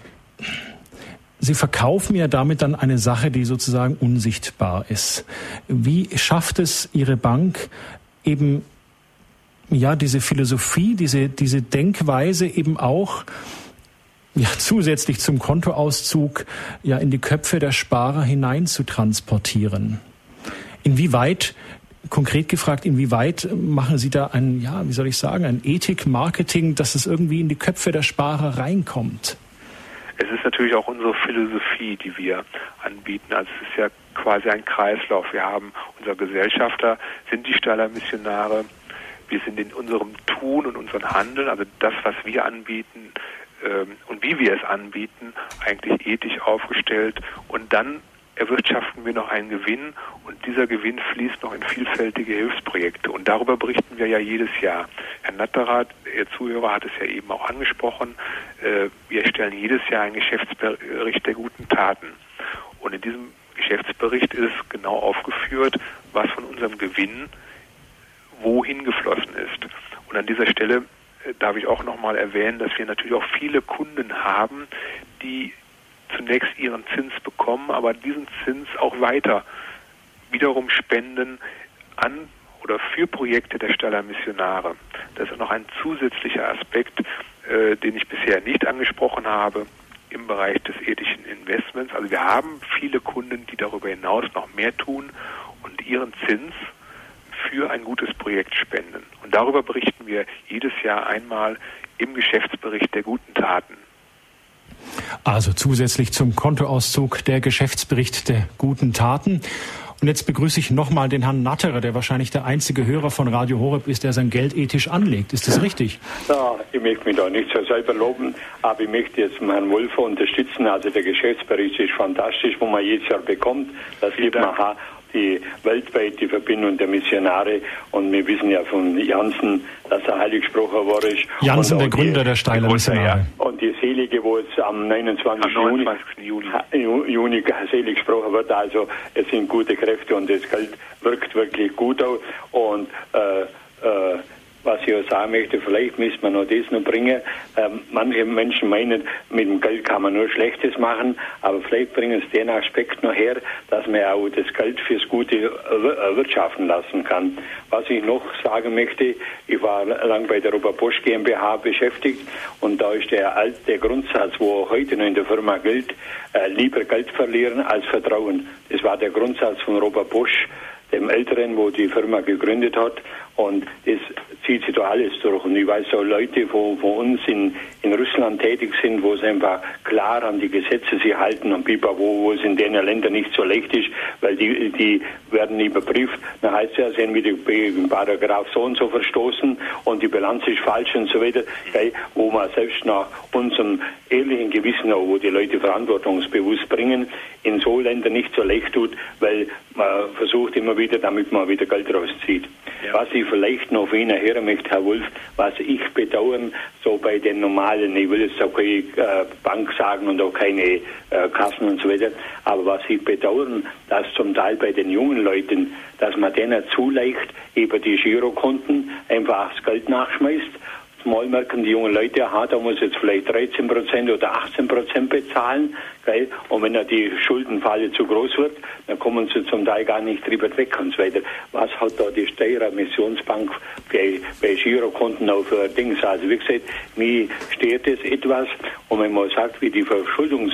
Sie verkaufen ja damit dann eine Sache, die sozusagen unsichtbar ist. Wie schafft es Ihre Bank eben, ja, diese Philosophie, diese, diese Denkweise eben auch, ja, zusätzlich zum Kontoauszug ja in die Köpfe der Sparer hinein zu transportieren? Inwieweit konkret gefragt, inwieweit machen Sie da ein, ja, wie soll ich sagen, ein Ethik-Marketing, dass es irgendwie in die Köpfe der Sparer reinkommt? Es ist natürlich auch unsere Philosophie, die wir anbieten. Also es ist ja quasi ein Kreislauf. Wir haben unser Gesellschafter, sind die Steiler Missionare. Wir sind in unserem Tun und unserem Handeln, also das, was wir anbieten ähm, und wie wir es anbieten, eigentlich ethisch aufgestellt. Und dann erwirtschaften wir noch einen Gewinn und dieser Gewinn fließt noch in vielfältige Hilfsprojekte. Und darüber berichten wir ja jedes Jahr. Herr Natterer, Ihr Zuhörer, hat es ja eben auch angesprochen. Äh, wir stellen jedes Jahr einen Geschäftsbericht der guten Taten. Und in diesem Geschäftsbericht ist genau aufgeführt, was von unserem Gewinn wohin geflossen ist. Und an dieser Stelle äh, darf ich auch nochmal erwähnen, dass wir natürlich auch viele Kunden haben, die zunächst ihren Zins bekommen, aber diesen Zins auch weiter wiederum spenden an oder für Projekte der Steller Missionare. Das ist noch ein zusätzlicher Aspekt, äh, den ich bisher nicht angesprochen habe im Bereich des ethischen Investments. Also wir haben viele Kunden, die darüber hinaus noch mehr tun und ihren Zins für ein gutes Projekt spenden. Und darüber berichten wir jedes Jahr einmal im Geschäftsbericht der guten Taten. Also zusätzlich zum Kontoauszug der Geschäftsbericht der guten Taten. Und jetzt begrüße ich nochmal den Herrn Natterer, der wahrscheinlich der einzige Hörer von Radio Horeb ist, der sein Geld ethisch anlegt. Ist das richtig? Ja, ich möchte mich da nicht so selber loben, aber ich möchte jetzt Herrn Wolfer unterstützen. Also der Geschäftsbericht ist fantastisch, wo man jedes Jahr bekommt. Das gibt man die weltweite Verbindung der Missionare. Und wir wissen ja von Jansen, dass er heilig gesprochen worden ist. Jansen, der Gründer die, der Steiler Missionare. Ja. Und die Selige, wo es am 29. Am 29. Juni, Juni selig gesprochen wird, also es sind gute Kräfte und das Geld wirkt wirklich gut aus. Und äh, äh, was ich auch sagen möchte, vielleicht müssen wir noch das noch bringen. Ähm, manche Menschen meinen, mit dem Geld kann man nur Schlechtes machen, aber vielleicht bringen es den Aspekt noch her, dass man auch das Geld fürs Gute erwirtschaften lassen kann. Was ich noch sagen möchte, ich war lang bei der Robert Bosch GmbH beschäftigt und da ist der alte Grundsatz, wo heute noch in der Firma gilt, äh, lieber Geld verlieren als Vertrauen. Das war der Grundsatz von Robert Bosch dem Älteren, wo die Firma gegründet hat. Und das zieht sich da alles durch. Und ich weiß auch Leute, wo, wo uns in, in Russland tätig sind, wo es einfach klar an die Gesetze sie halten und Pipa, wo, wo es in den Ländern nicht so leicht ist, weil die, die werden überprüft. Dann heißt es ja, sie haben wieder gegen Paragraph so und so verstoßen und die Bilanz ist falsch und so weiter. Wo man selbst nach unserem ehrlichen Gewissen auch, wo die Leute verantwortungsbewusst bringen, in so Ländern nicht so leicht tut, weil man versucht immer wieder, damit man wieder Geld rauszieht. Ja. Was ich vielleicht noch von Ihnen hören möchte, Herr Wolf, was ich bedauern, so bei den normalen, ich will jetzt auch keine äh, Bank sagen und auch keine äh, Kassen und so weiter, aber was ich bedauern, dass zum Teil bei den jungen Leuten, dass man denen zu leicht über die Girokonten einfach das Geld nachschmeißt Mal merken die jungen Leute, aha, da muss jetzt vielleicht 13 Prozent oder 18 Prozent bezahlen. Gell? Und wenn dann die Schuldenfalle zu groß wird, dann kommen sie zum Teil gar nicht drüber weg und so weiter. Was hat da die Steirer Missionsbank bei, bei Girokonten für Dings? Also wie gesagt, mir steht es etwas und wenn man sagt, wie die Verschuldungs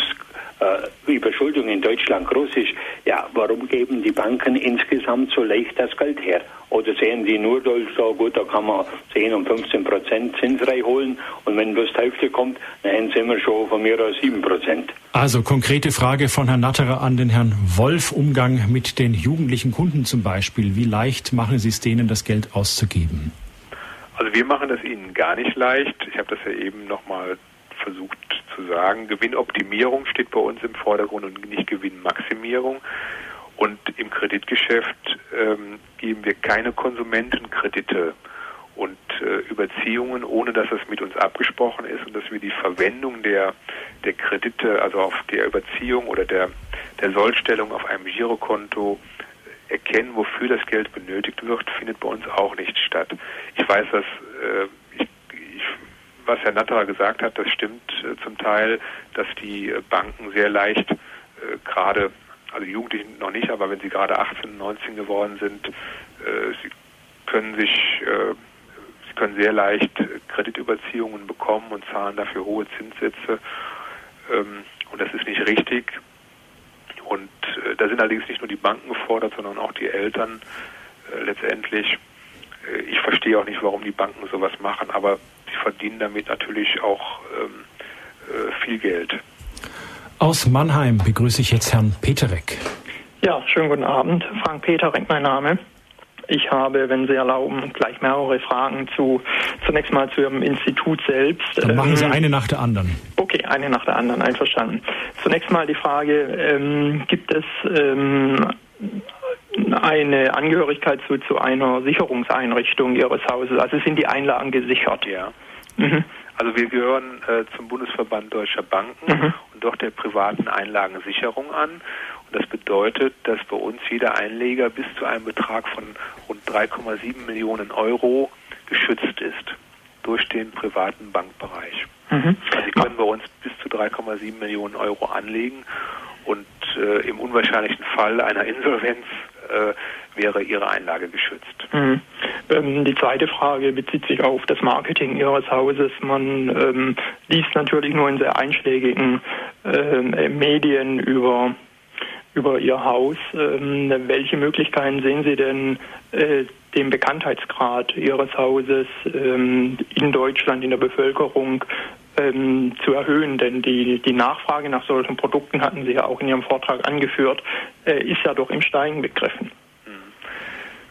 Überschuldung in Deutschland groß ist, ja, warum geben die Banken insgesamt so leicht das Geld her? Oder sehen die nur so, gut, da kann man 10 und 15 Prozent zinsfrei holen und wenn bloß die Hälfte kommt, dann sind wir schon von mir aus 7 Prozent. Also konkrete Frage von Herrn Natterer an den Herrn Wolf, Umgang mit den jugendlichen Kunden zum Beispiel. Wie leicht machen Sie es denen, das Geld auszugeben? Also wir machen es ihnen gar nicht leicht. Ich habe das ja eben nochmal versucht zu sagen. Gewinnoptimierung steht bei uns im Vordergrund und nicht Gewinnmaximierung. Und im Kreditgeschäft ähm, geben wir keine Konsumentenkredite und äh, Überziehungen, ohne dass es mit uns abgesprochen ist und dass wir die Verwendung der, der Kredite, also auf der Überziehung oder der, der Sollstellung auf einem Girokonto erkennen, wofür das Geld benötigt wird, findet bei uns auch nicht statt. Ich weiß, dass äh, was Herr Natterer gesagt hat, das stimmt äh, zum Teil, dass die äh, Banken sehr leicht äh, gerade, also Jugendlichen noch nicht, aber wenn sie gerade 18, 19 geworden sind, sie können sich, sie können sehr leicht Kreditüberziehungen bekommen und zahlen dafür hohe Zinssätze. Ähm, und das ist nicht richtig. Und da sind allerdings nicht nur die Banken gefordert, sondern auch die Eltern letztendlich. Ich verstehe auch nicht, warum die Banken sowas machen, aber sie verdienen damit natürlich auch ähm, äh, viel Geld. Aus Mannheim begrüße ich jetzt Herrn Peterek. Ja, schönen guten Abend. Frank Peterek, mein Name. Ich habe, wenn Sie erlauben, gleich mehrere Fragen zu zunächst mal zu Ihrem Institut selbst. Dann machen Sie ähm, eine nach der anderen. Okay, eine nach der anderen, einverstanden. Zunächst mal die Frage, ähm, gibt es ähm, eine Angehörigkeit zu, zu einer Sicherungseinrichtung Ihres Hauses? Also sind die Einlagen gesichert? Ja. Mhm. Also wir gehören äh, zum Bundesverband Deutscher Banken mhm. und dort der privaten Einlagensicherung an. Und das bedeutet, dass bei uns jeder Einleger bis zu einem Betrag von rund 3,7 Millionen Euro geschützt ist durch den privaten Bankbereich. Mhm. Also Sie können bei uns bis zu 3,7 Millionen Euro anlegen und äh, im unwahrscheinlichen Fall einer Insolvenz äh, wäre Ihre Einlage geschützt. Mhm. Ähm, die zweite Frage bezieht sich auf das Marketing Ihres Hauses. Man ähm, liest natürlich nur in sehr einschlägigen äh, Medien über über Ihr Haus. Ähm, welche Möglichkeiten sehen Sie denn, äh, den Bekanntheitsgrad Ihres Hauses ähm, in Deutschland, in der Bevölkerung ähm, zu erhöhen. Denn die, die Nachfrage nach solchen Produkten, hatten Sie ja auch in Ihrem Vortrag angeführt, äh, ist ja doch im Steigen begriffen.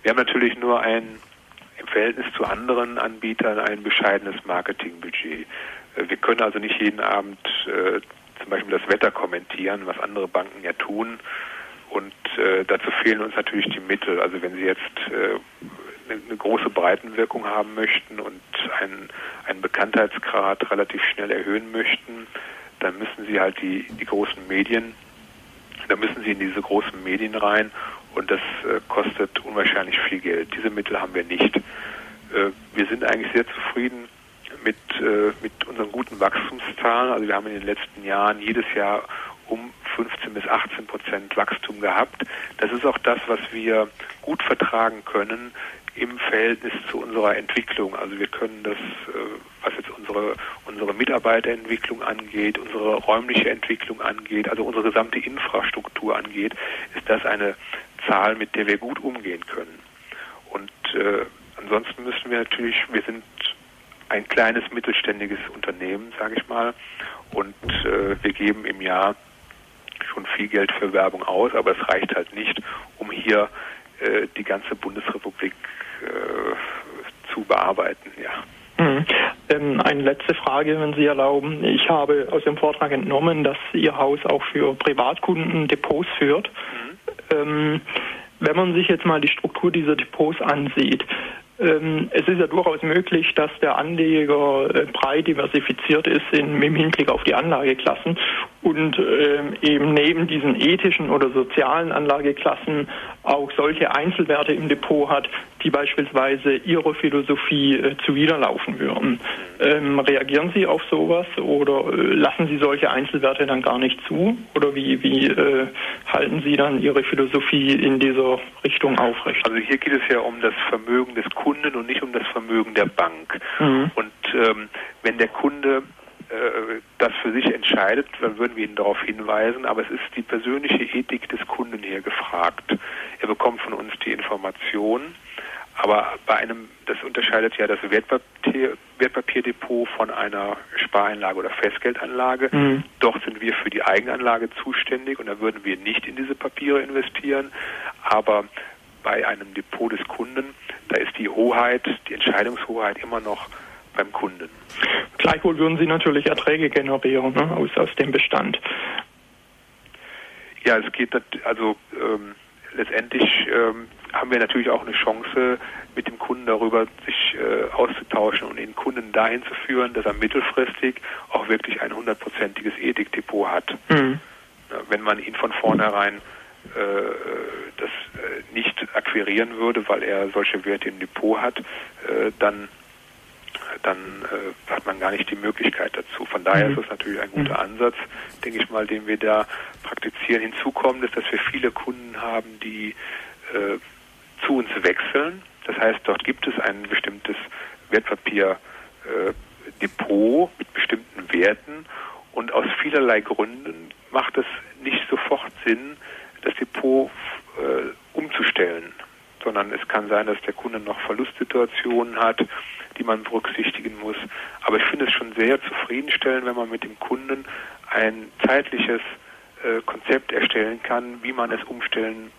Wir haben natürlich nur ein im Verhältnis zu anderen Anbietern ein bescheidenes Marketingbudget. Äh, wir können also nicht jeden Abend äh, zum Beispiel das Wetter kommentieren, was andere Banken ja tun. Und äh, dazu fehlen uns natürlich die Mittel. Also wenn Sie jetzt äh, eine große Breitenwirkung haben möchten und einen, einen Bekanntheitsgrad relativ schnell erhöhen möchten, dann müssen sie halt die, die großen Medien, da müssen sie in diese großen Medien rein und das äh, kostet unwahrscheinlich viel Geld. Diese Mittel haben wir nicht. Äh, wir sind eigentlich sehr zufrieden mit, äh, mit unseren guten Wachstumszahlen. Also wir haben in den letzten Jahren jedes Jahr um 15 bis 18 Prozent Wachstum gehabt. Das ist auch das, was wir gut vertragen können im Verhältnis zu unserer Entwicklung. Also wir können das, äh, was jetzt unsere, unsere Mitarbeiterentwicklung angeht, unsere räumliche Entwicklung angeht, also unsere gesamte Infrastruktur angeht, ist das eine Zahl, mit der wir gut umgehen können. Und äh, ansonsten müssen wir natürlich, wir sind ein kleines mittelständiges Unternehmen, sage ich mal, und äh, wir geben im Jahr schon viel Geld für Werbung aus, aber es reicht halt nicht, um hier äh, die ganze Bundesrepublik äh, zu bearbeiten, ja. Mhm. Ähm, eine letzte Frage, wenn Sie erlauben. Ich habe aus dem Vortrag entnommen, dass Ihr Haus auch für Privatkunden Depots führt. Mhm. Ähm, wenn man sich jetzt mal die Struktur dieser Depots ansieht, ähm, es ist ja durchaus möglich, dass der Anleger äh, breit diversifiziert ist in, im Hinblick auf die Anlageklassen und ähm, eben neben diesen ethischen oder sozialen Anlageklassen auch solche Einzelwerte im Depot hat, die beispielsweise ihrer Philosophie äh, zuwiderlaufen würden. Ähm, reagieren Sie auf sowas oder äh, lassen Sie solche Einzelwerte dann gar nicht zu? Oder wie, wie äh, halten Sie dann Ihre Philosophie in dieser Richtung aufrecht? Also hier geht es ja um das Vermögen des Kunden und nicht um das Vermögen der Bank. Mhm. Und ähm, wenn der Kunde das für sich entscheidet, dann würden wir ihn darauf hinweisen, aber es ist die persönliche Ethik des Kunden hier gefragt. Er bekommt von uns die Informationen, aber bei einem, das unterscheidet ja das Wertpapier, Wertpapierdepot von einer Spareinlage oder Festgeldanlage. Mhm. Dort sind wir für die Eigenanlage zuständig und da würden wir nicht in diese Papiere investieren, aber bei einem Depot des Kunden, da ist die Hoheit, die Entscheidungshoheit immer noch beim Kunden. Gleichwohl würden Sie natürlich Erträge generieren ne, aus, aus dem Bestand. Ja, es geht also ähm, letztendlich ähm, haben wir natürlich auch eine Chance, mit dem Kunden darüber sich äh, auszutauschen und den Kunden dahin zu führen, dass er mittelfristig auch wirklich ein hundertprozentiges Ethikdepot hat. Mhm. Wenn man ihn von vornherein äh, das äh, nicht akquirieren würde, weil er solche Werte im Depot hat, äh, dann dann äh, hat man gar nicht die Möglichkeit dazu. Von daher mhm. ist es natürlich ein guter mhm. Ansatz, denke ich mal, den wir da praktizieren. Hinzu kommt, ist, dass wir viele Kunden haben, die äh, zu uns wechseln. Das heißt, dort gibt es ein bestimmtes Wertpapierdepot äh, mit bestimmten Werten und aus vielerlei Gründen macht es nicht sofort Sinn, das Depot äh, umzustellen, sondern es kann sein, dass der Kunde noch Verlustsituationen hat die man berücksichtigen muss. Aber ich finde es schon sehr zufriedenstellend, wenn man mit dem Kunden ein zeitliches äh, Konzept erstellen kann, wie man es umstellen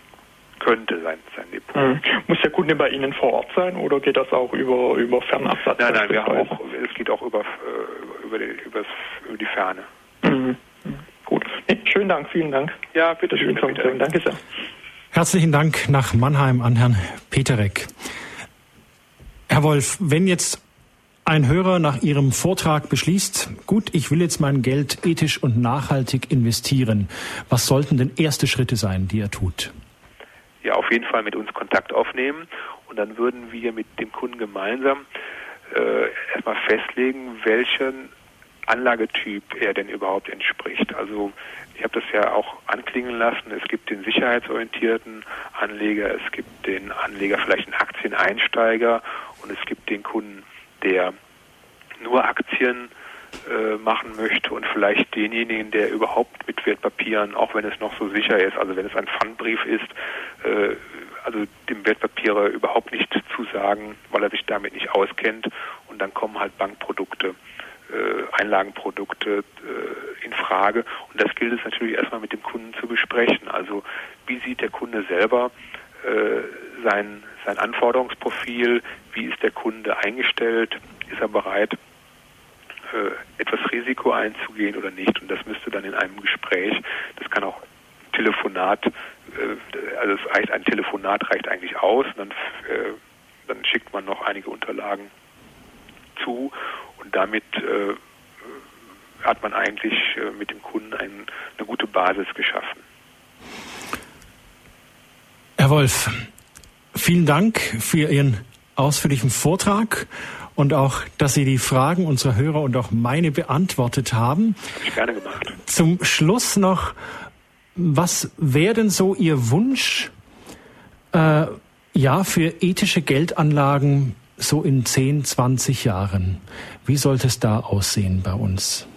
könnte, sein, sein Depot. Mhm. Muss der Kunde bei Ihnen vor Ort sein oder geht das auch über, über Fernabsatz? Nein, nein, wir haben auch, es geht auch über, äh, über, die, übers, über die Ferne. Mhm. mhm. Gut. Nee, schönen Dank, vielen Dank. Ja, bitte schön. Danke sehr. Herzlichen Dank nach Mannheim an Herrn Peterek. Herr Wolf, wenn jetzt ein Hörer nach Ihrem Vortrag beschließt, gut, ich will jetzt mein Geld ethisch und nachhaltig investieren, was sollten denn erste Schritte sein, die er tut? Ja, auf jeden Fall mit uns Kontakt aufnehmen und dann würden wir mit dem Kunden gemeinsam äh, erstmal festlegen, welchen Anlagetyp er denn überhaupt entspricht. Also ich habe das ja auch anklingen lassen. Es gibt den sicherheitsorientierten Anleger, es gibt den Anleger vielleicht einen Aktieneinsteiger und es gibt den Kunden, der nur Aktien äh, machen möchte und vielleicht denjenigen, der überhaupt mit Wertpapieren, auch wenn es noch so sicher ist, also wenn es ein Pfandbrief ist, äh, also dem Wertpapiere überhaupt nicht zusagen, weil er sich damit nicht auskennt und dann kommen halt Bankprodukte, Einlagenprodukte äh, in Frage. Und das gilt es natürlich erstmal mit dem Kunden zu besprechen. Also wie sieht der Kunde selber äh, sein, sein Anforderungsprofil, wie ist der Kunde eingestellt, ist er bereit, äh, etwas Risiko einzugehen oder nicht. Und das müsste dann in einem Gespräch, das kann auch Telefonat, äh, also es reicht, ein Telefonat reicht eigentlich aus, dann, äh, dann schickt man noch einige Unterlagen zu und damit äh, hat man eigentlich äh, mit dem Kunden ein, eine gute Basis geschaffen. Herr Wolf, vielen Dank für Ihren ausführlichen Vortrag und auch, dass Sie die Fragen unserer Hörer und auch meine beantwortet haben. Ich gerne gemacht. Zum Schluss noch, was wäre denn so Ihr Wunsch, äh, ja, für ethische Geldanlagen so in 10, 20 Jahren? Wie sollte es da aussehen bei uns?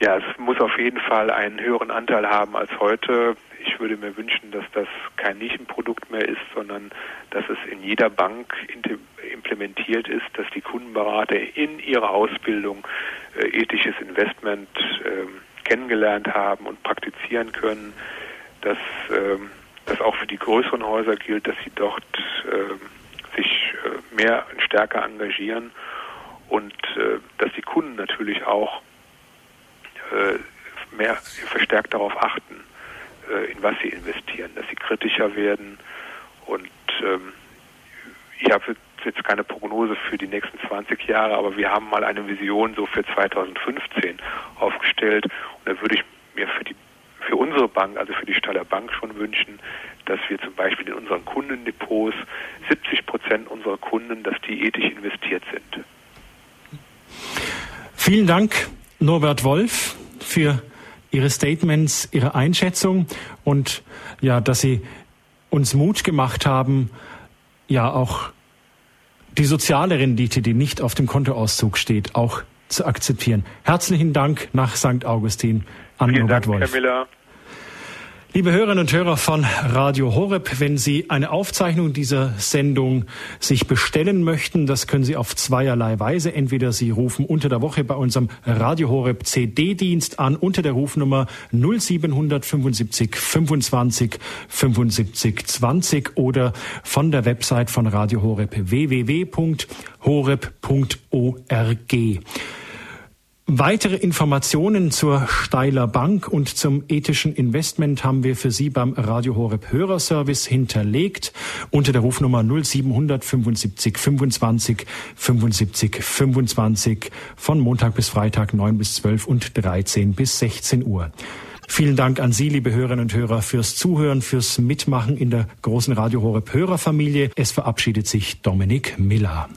Ja, es muss auf jeden Fall einen höheren Anteil haben als heute. Ich würde mir wünschen, dass das kein Nischenprodukt mehr ist, sondern dass es in jeder Bank implementiert ist, dass die Kundenberater in ihrer Ausbildung äh, ethisches Investment äh, kennengelernt haben und praktizieren können, dass äh, das auch für die größeren Häuser gilt, dass sie dort äh, sich äh, mehr und stärker engagieren und äh, dass die Kunden natürlich auch äh, mehr verstärkt darauf achten, äh, in was sie investieren, dass sie kritischer werden. Und ähm, ich habe jetzt keine Prognose für die nächsten 20 Jahre, aber wir haben mal eine Vision so für 2015 aufgestellt. Und da würde ich mir für die für unsere Bank, also für die Staller Bank schon wünschen, dass wir zum Beispiel in unseren Kundendepots 70 Prozent unserer Kunden, dass die ethisch investiert sind. Vielen Dank, Norbert Wolf, für Ihre Statements, Ihre Einschätzung und ja, dass Sie uns Mut gemacht haben, ja auch die soziale Rendite, die nicht auf dem Kontoauszug steht, auch zu akzeptieren. Herzlichen Dank nach St. Augustin an Vielen Norbert Dank, Wolf. Herr Miller. Liebe Hörerinnen und Hörer von Radio Horeb, wenn Sie eine Aufzeichnung dieser Sendung sich bestellen möchten, das können Sie auf zweierlei Weise. Entweder Sie rufen unter der Woche bei unserem Radio Horeb CD-Dienst an unter der Rufnummer 0775 25 75 20 oder von der Website von Radio Horeb www.horeb.org. Weitere Informationen zur Steiler Bank und zum ethischen Investment haben wir für Sie beim Radio Horeb Hörerservice hinterlegt unter der Rufnummer 0775 25 75 25 von Montag bis Freitag 9 bis 12 und 13 bis 16 Uhr. Vielen Dank an Sie, liebe Hörerinnen und Hörer, fürs Zuhören, fürs Mitmachen in der großen Radio Horeb Hörerfamilie. Es verabschiedet sich Dominik Miller.